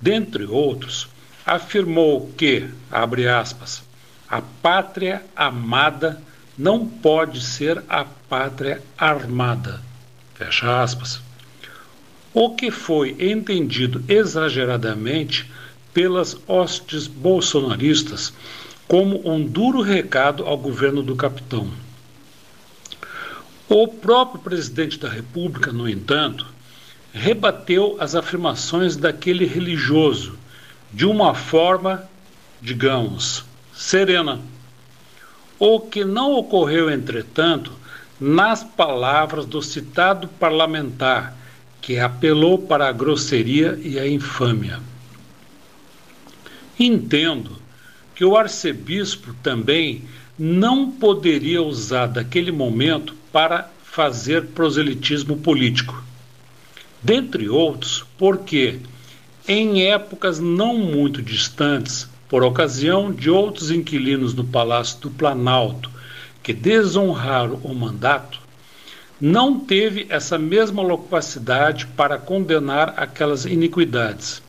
dentre outros, afirmou que, abre aspas, a pátria amada não pode ser a pátria armada. Fecha aspas o que foi entendido exageradamente pelas hostes bolsonaristas como um duro recado ao governo do capitão. O próprio presidente da República, no entanto, rebateu as afirmações daquele religioso de uma forma, digamos, serena. O que não ocorreu, entretanto, nas palavras do citado parlamentar que apelou para a grosseria e a infâmia. Entendo que o arcebispo também não poderia usar daquele momento para fazer proselitismo político. Dentre outros, porque, em épocas não muito distantes, por ocasião de outros inquilinos no Palácio do Planalto que desonraram o mandato, não teve essa mesma loquacidade para condenar aquelas iniquidades.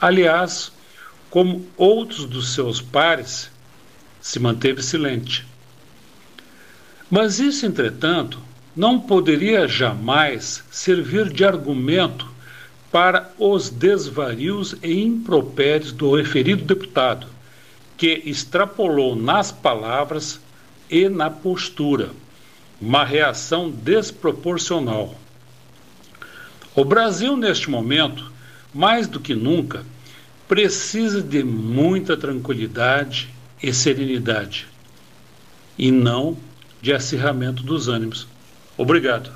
Aliás, como outros dos seus pares, se manteve silente. Mas isso, entretanto, não poderia jamais servir de argumento para os desvarios e impropérios do referido deputado, que extrapolou nas palavras e na postura uma reação desproporcional. O Brasil, neste momento, mais do que nunca, precisa de muita tranquilidade e serenidade, e não de acirramento dos ânimos. Obrigado.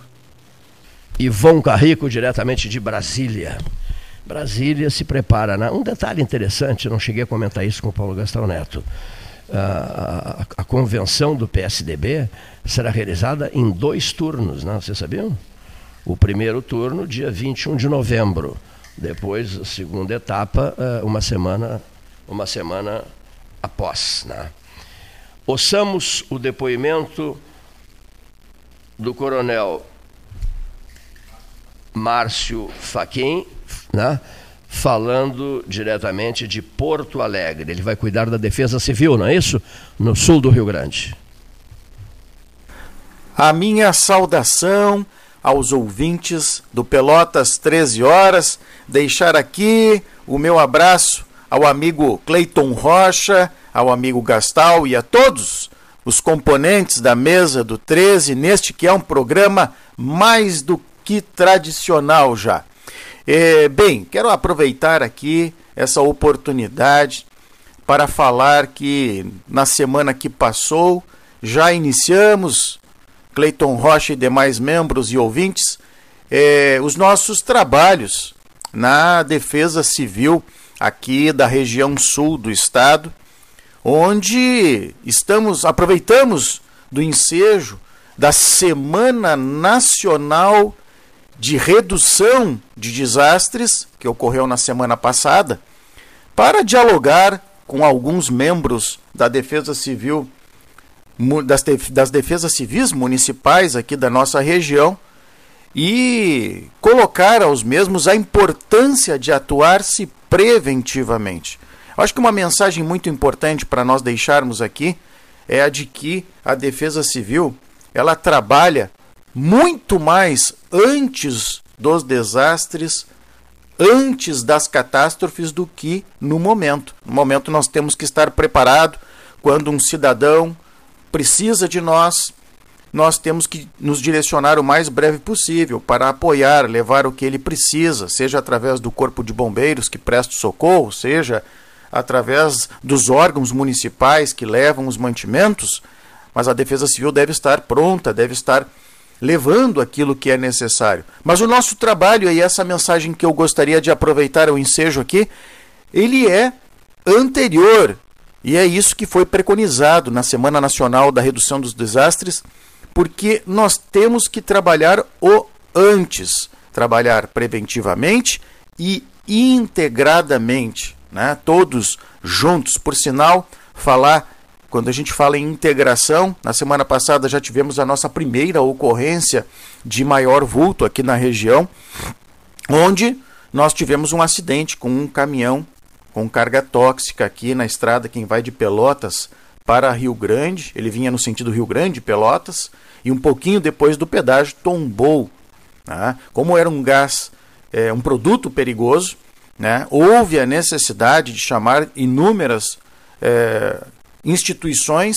Ivon Carrico, diretamente de Brasília. Brasília se prepara. Né? Um detalhe interessante, não cheguei a comentar isso com o Paulo Gastão Neto a, convenção do PSDB será realizada em dois turnos, né? vocês sabiam? O primeiro turno, dia 21 de novembro. Depois, a segunda etapa, eh, uma semana, uma semana após. Né? Ouçamos o depoimento do coronel Márcio Faquim, né? Falando diretamente de Porto Alegre. Ele vai cuidar da defesa civil, não é isso? No sul do Rio Grande. A minha saudação aos ouvintes do Pelotas 13 Horas, deixar aqui o meu abraço ao amigo Cleiton Rocha, ao amigo Gastal e a todos os componentes da mesa do 13, neste que é um programa mais do que tradicional já. É, bem, quero aproveitar aqui essa oportunidade para falar que na semana que passou já iniciamos Cleiton Rocha e demais membros e ouvintes, é, os nossos trabalhos na defesa civil aqui da região sul do estado, onde estamos aproveitamos do ensejo da Semana Nacional de Redução de Desastres, que ocorreu na semana passada, para dialogar com alguns membros da Defesa Civil das, das defesas civis municipais aqui da nossa região e colocar aos mesmos a importância de atuar-se preventivamente. Acho que uma mensagem muito importante para nós deixarmos aqui é a de que a Defesa Civil ela trabalha muito mais antes dos desastres, antes das catástrofes do que no momento. No momento nós temos que estar preparado quando um cidadão precisa de nós, nós temos que nos direcionar o mais breve possível para apoiar, levar o que ele precisa, seja através do Corpo de Bombeiros que presta socorro, seja através dos órgãos municipais que levam os mantimentos, mas a Defesa Civil deve estar pronta, deve estar levando aquilo que é necessário. Mas o nosso trabalho, e essa mensagem que eu gostaria de aproveitar o ensejo aqui, ele é anterior e é isso que foi preconizado na Semana Nacional da Redução dos Desastres, porque nós temos que trabalhar o antes, trabalhar preventivamente e integradamente, né? todos juntos. Por sinal, falar, quando a gente fala em integração, na semana passada já tivemos a nossa primeira ocorrência de maior vulto aqui na região, onde nós tivemos um acidente com um caminhão com carga tóxica aqui na estrada, quem vai de Pelotas para Rio Grande, ele vinha no sentido Rio Grande, Pelotas, e um pouquinho depois do pedágio tombou. Né? Como era um gás, é, um produto perigoso, né? houve a necessidade de chamar inúmeras é, instituições,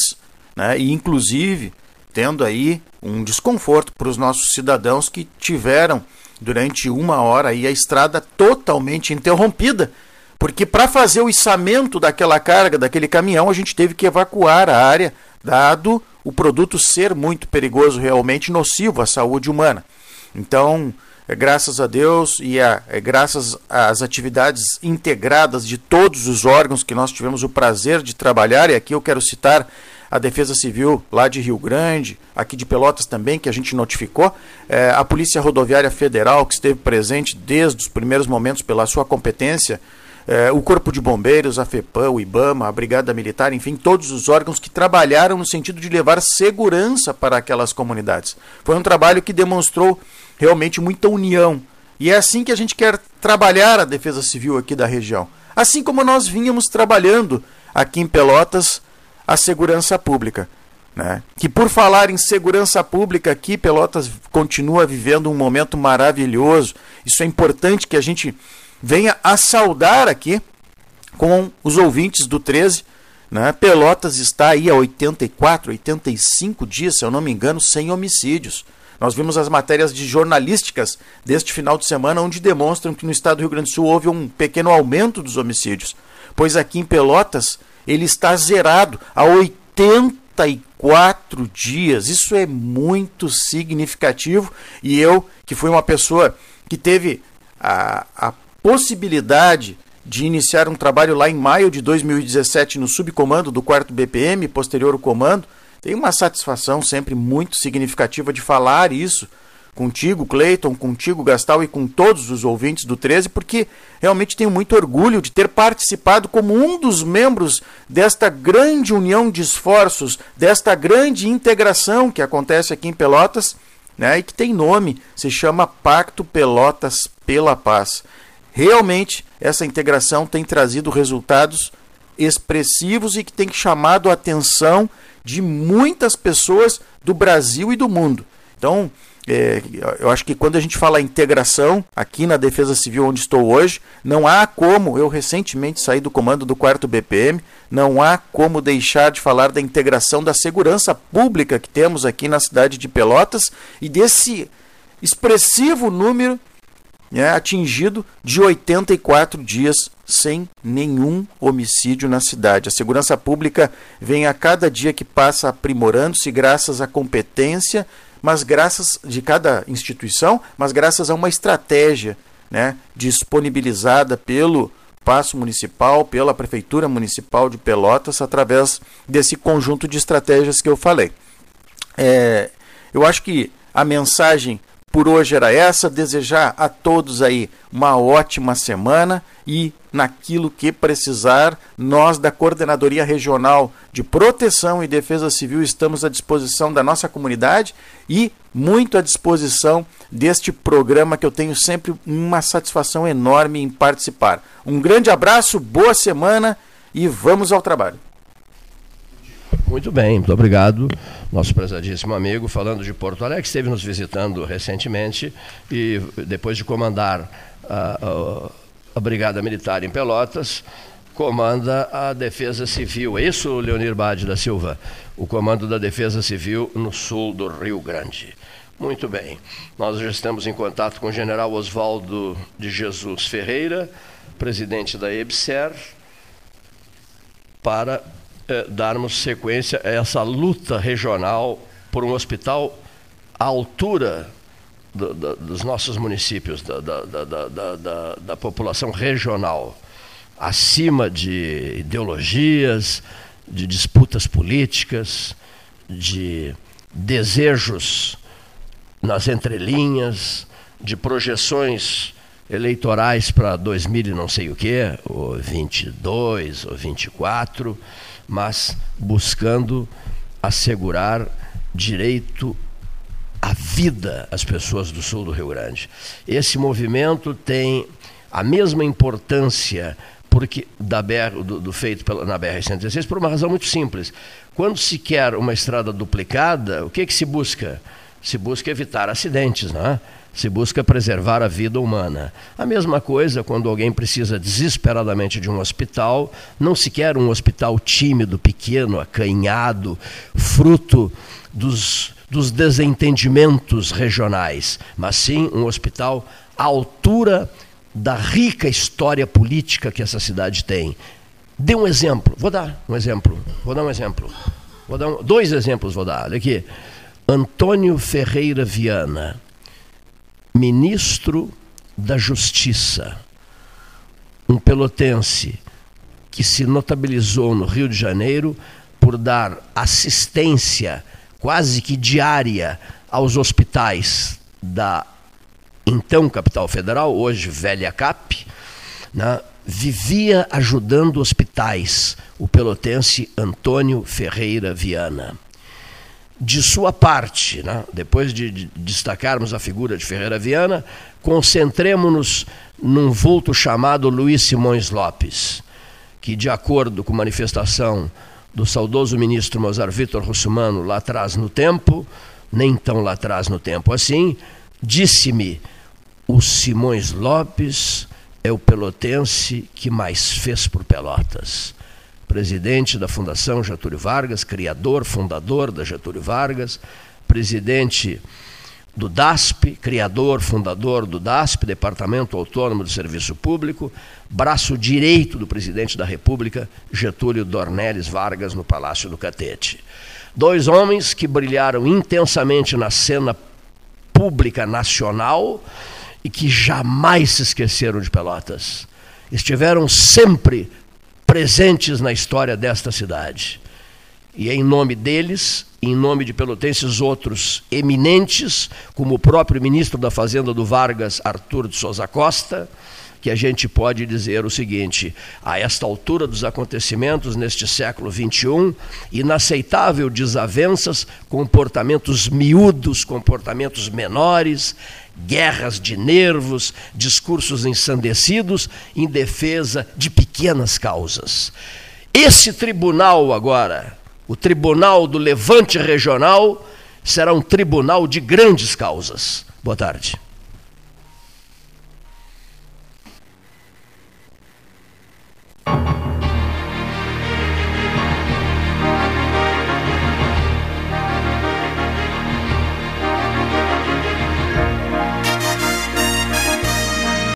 né? e inclusive tendo aí um desconforto para os nossos cidadãos que tiveram durante uma hora aí a estrada totalmente interrompida porque para fazer o içamento daquela carga, daquele caminhão, a gente teve que evacuar a área, dado o produto ser muito perigoso, realmente nocivo à saúde humana. Então, é graças a Deus e a, é graças às atividades integradas de todos os órgãos que nós tivemos o prazer de trabalhar, e aqui eu quero citar a Defesa Civil lá de Rio Grande, aqui de Pelotas também, que a gente notificou, é, a Polícia Rodoviária Federal, que esteve presente desde os primeiros momentos pela sua competência é, o Corpo de Bombeiros, a FEPAM, o IBAMA, a Brigada Militar, enfim, todos os órgãos que trabalharam no sentido de levar segurança para aquelas comunidades. Foi um trabalho que demonstrou realmente muita união. E é assim que a gente quer trabalhar a defesa civil aqui da região. Assim como nós vínhamos trabalhando aqui em Pelotas a segurança pública. Né? Que por falar em segurança pública aqui, Pelotas continua vivendo um momento maravilhoso. Isso é importante que a gente venha a saudar aqui com os ouvintes do 13. Né? Pelotas está aí há 84, 85 dias, se eu não me engano, sem homicídios. Nós vimos as matérias de jornalísticas deste final de semana, onde demonstram que no estado do Rio Grande do Sul houve um pequeno aumento dos homicídios. Pois aqui em Pelotas ele está zerado há 84 dias. Isso é muito significativo. E eu, que fui uma pessoa que teve a, a possibilidade de iniciar um trabalho lá em maio de 2017 no subcomando do 4 BPM, posterior o comando. Tenho uma satisfação sempre muito significativa de falar isso contigo, Cleiton, contigo, Gastal e com todos os ouvintes do 13, porque realmente tenho muito orgulho de ter participado como um dos membros desta grande união de esforços, desta grande integração que acontece aqui em Pelotas, né, e que tem nome, se chama Pacto Pelotas pela Paz. Realmente, essa integração tem trazido resultados expressivos e que tem chamado a atenção de muitas pessoas do Brasil e do mundo. Então, é, eu acho que quando a gente fala integração, aqui na Defesa Civil, onde estou hoje, não há como, eu recentemente saí do comando do 4 BPM, não há como deixar de falar da integração da segurança pública que temos aqui na cidade de Pelotas e desse expressivo número é atingido de 84 dias sem nenhum homicídio na cidade. A segurança pública vem a cada dia que passa aprimorando-se graças à competência, mas graças de cada instituição, mas graças a uma estratégia né, disponibilizada pelo Passo Municipal, pela Prefeitura Municipal de Pelotas, através desse conjunto de estratégias que eu falei. É, eu acho que a mensagem por hoje era essa. Desejar a todos aí uma ótima semana e naquilo que precisar, nós da Coordenadoria Regional de Proteção e Defesa Civil estamos à disposição da nossa comunidade e muito à disposição deste programa que eu tenho sempre uma satisfação enorme em participar. Um grande abraço, boa semana e vamos ao trabalho. Muito bem, muito obrigado. Nosso prezadíssimo amigo, falando de Porto Alegre, esteve nos visitando recentemente e depois de comandar a, a, Brigada Militar em Pelotas, comanda a Defesa Civil. É isso, Leonir Bade da Silva? O comando da Defesa Civil no sul do Rio Grande. Muito bem. Nós já estamos em contato com o general Oswaldo de Jesus Ferreira, presidente da EBSER, para eh, darmos sequência a essa luta regional por um hospital à altura do, do, dos nossos municípios, da, da, da, da, população regional, acima de ideologias, de disputas políticas, de desejos nas entrelinhas, de projeções eleitorais para 2000 e não sei o quê, ou 22 ou 24 mas buscando assegurar direito à vida às pessoas do sul do Rio Grande. Esse movimento tem a mesma importância porque da BR, do, do feito pela, na BR-116 por uma razão muito simples. Quando se quer uma estrada duplicada, o que, que se busca? Se busca evitar acidentes, não é? Se busca preservar a vida humana. A mesma coisa quando alguém precisa desesperadamente de um hospital, não se quer um hospital tímido, pequeno, acanhado, fruto dos, dos desentendimentos regionais, mas sim um hospital à altura da rica história política que essa cidade tem. Dê um exemplo, vou dar um exemplo, vou dar um exemplo. Vou dar um, dois exemplos vou dar. Olha aqui. Antônio Ferreira Viana, ministro da Justiça, um pelotense que se notabilizou no Rio de Janeiro por dar assistência quase que diária aos hospitais da então capital federal, hoje velha CAP, né, vivia ajudando hospitais, o pelotense Antônio Ferreira Viana de sua parte, né? depois de, de destacarmos a figura de Ferreira Viana, concentremos-nos num vulto chamado Luiz Simões Lopes, que, de acordo com manifestação do saudoso ministro Mozart Vitor Russumano lá atrás no tempo, nem tão lá atrás no tempo assim, disse-me: o Simões Lopes é o pelotense que mais fez por Pelotas presidente da Fundação Getúlio Vargas, criador, fundador da Getúlio Vargas, presidente do DASP, criador, fundador do DASP, Departamento Autônomo do Serviço Público, braço direito do presidente da República, Getúlio Dornelles Vargas, no Palácio do Catete. Dois homens que brilharam intensamente na cena pública nacional e que jamais se esqueceram de Pelotas. Estiveram sempre presentes na história desta cidade. E é em nome deles, em nome de pelotenses outros eminentes, como o próprio ministro da Fazenda do Vargas, Arthur de Souza Costa, que a gente pode dizer o seguinte: a esta altura dos acontecimentos neste século XXI, inaceitável desavenças, comportamentos miúdos, comportamentos menores, guerras de nervos, discursos ensandecidos em defesa de pequenas causas. Esse tribunal agora, o Tribunal do Levante Regional, será um tribunal de grandes causas. Boa tarde.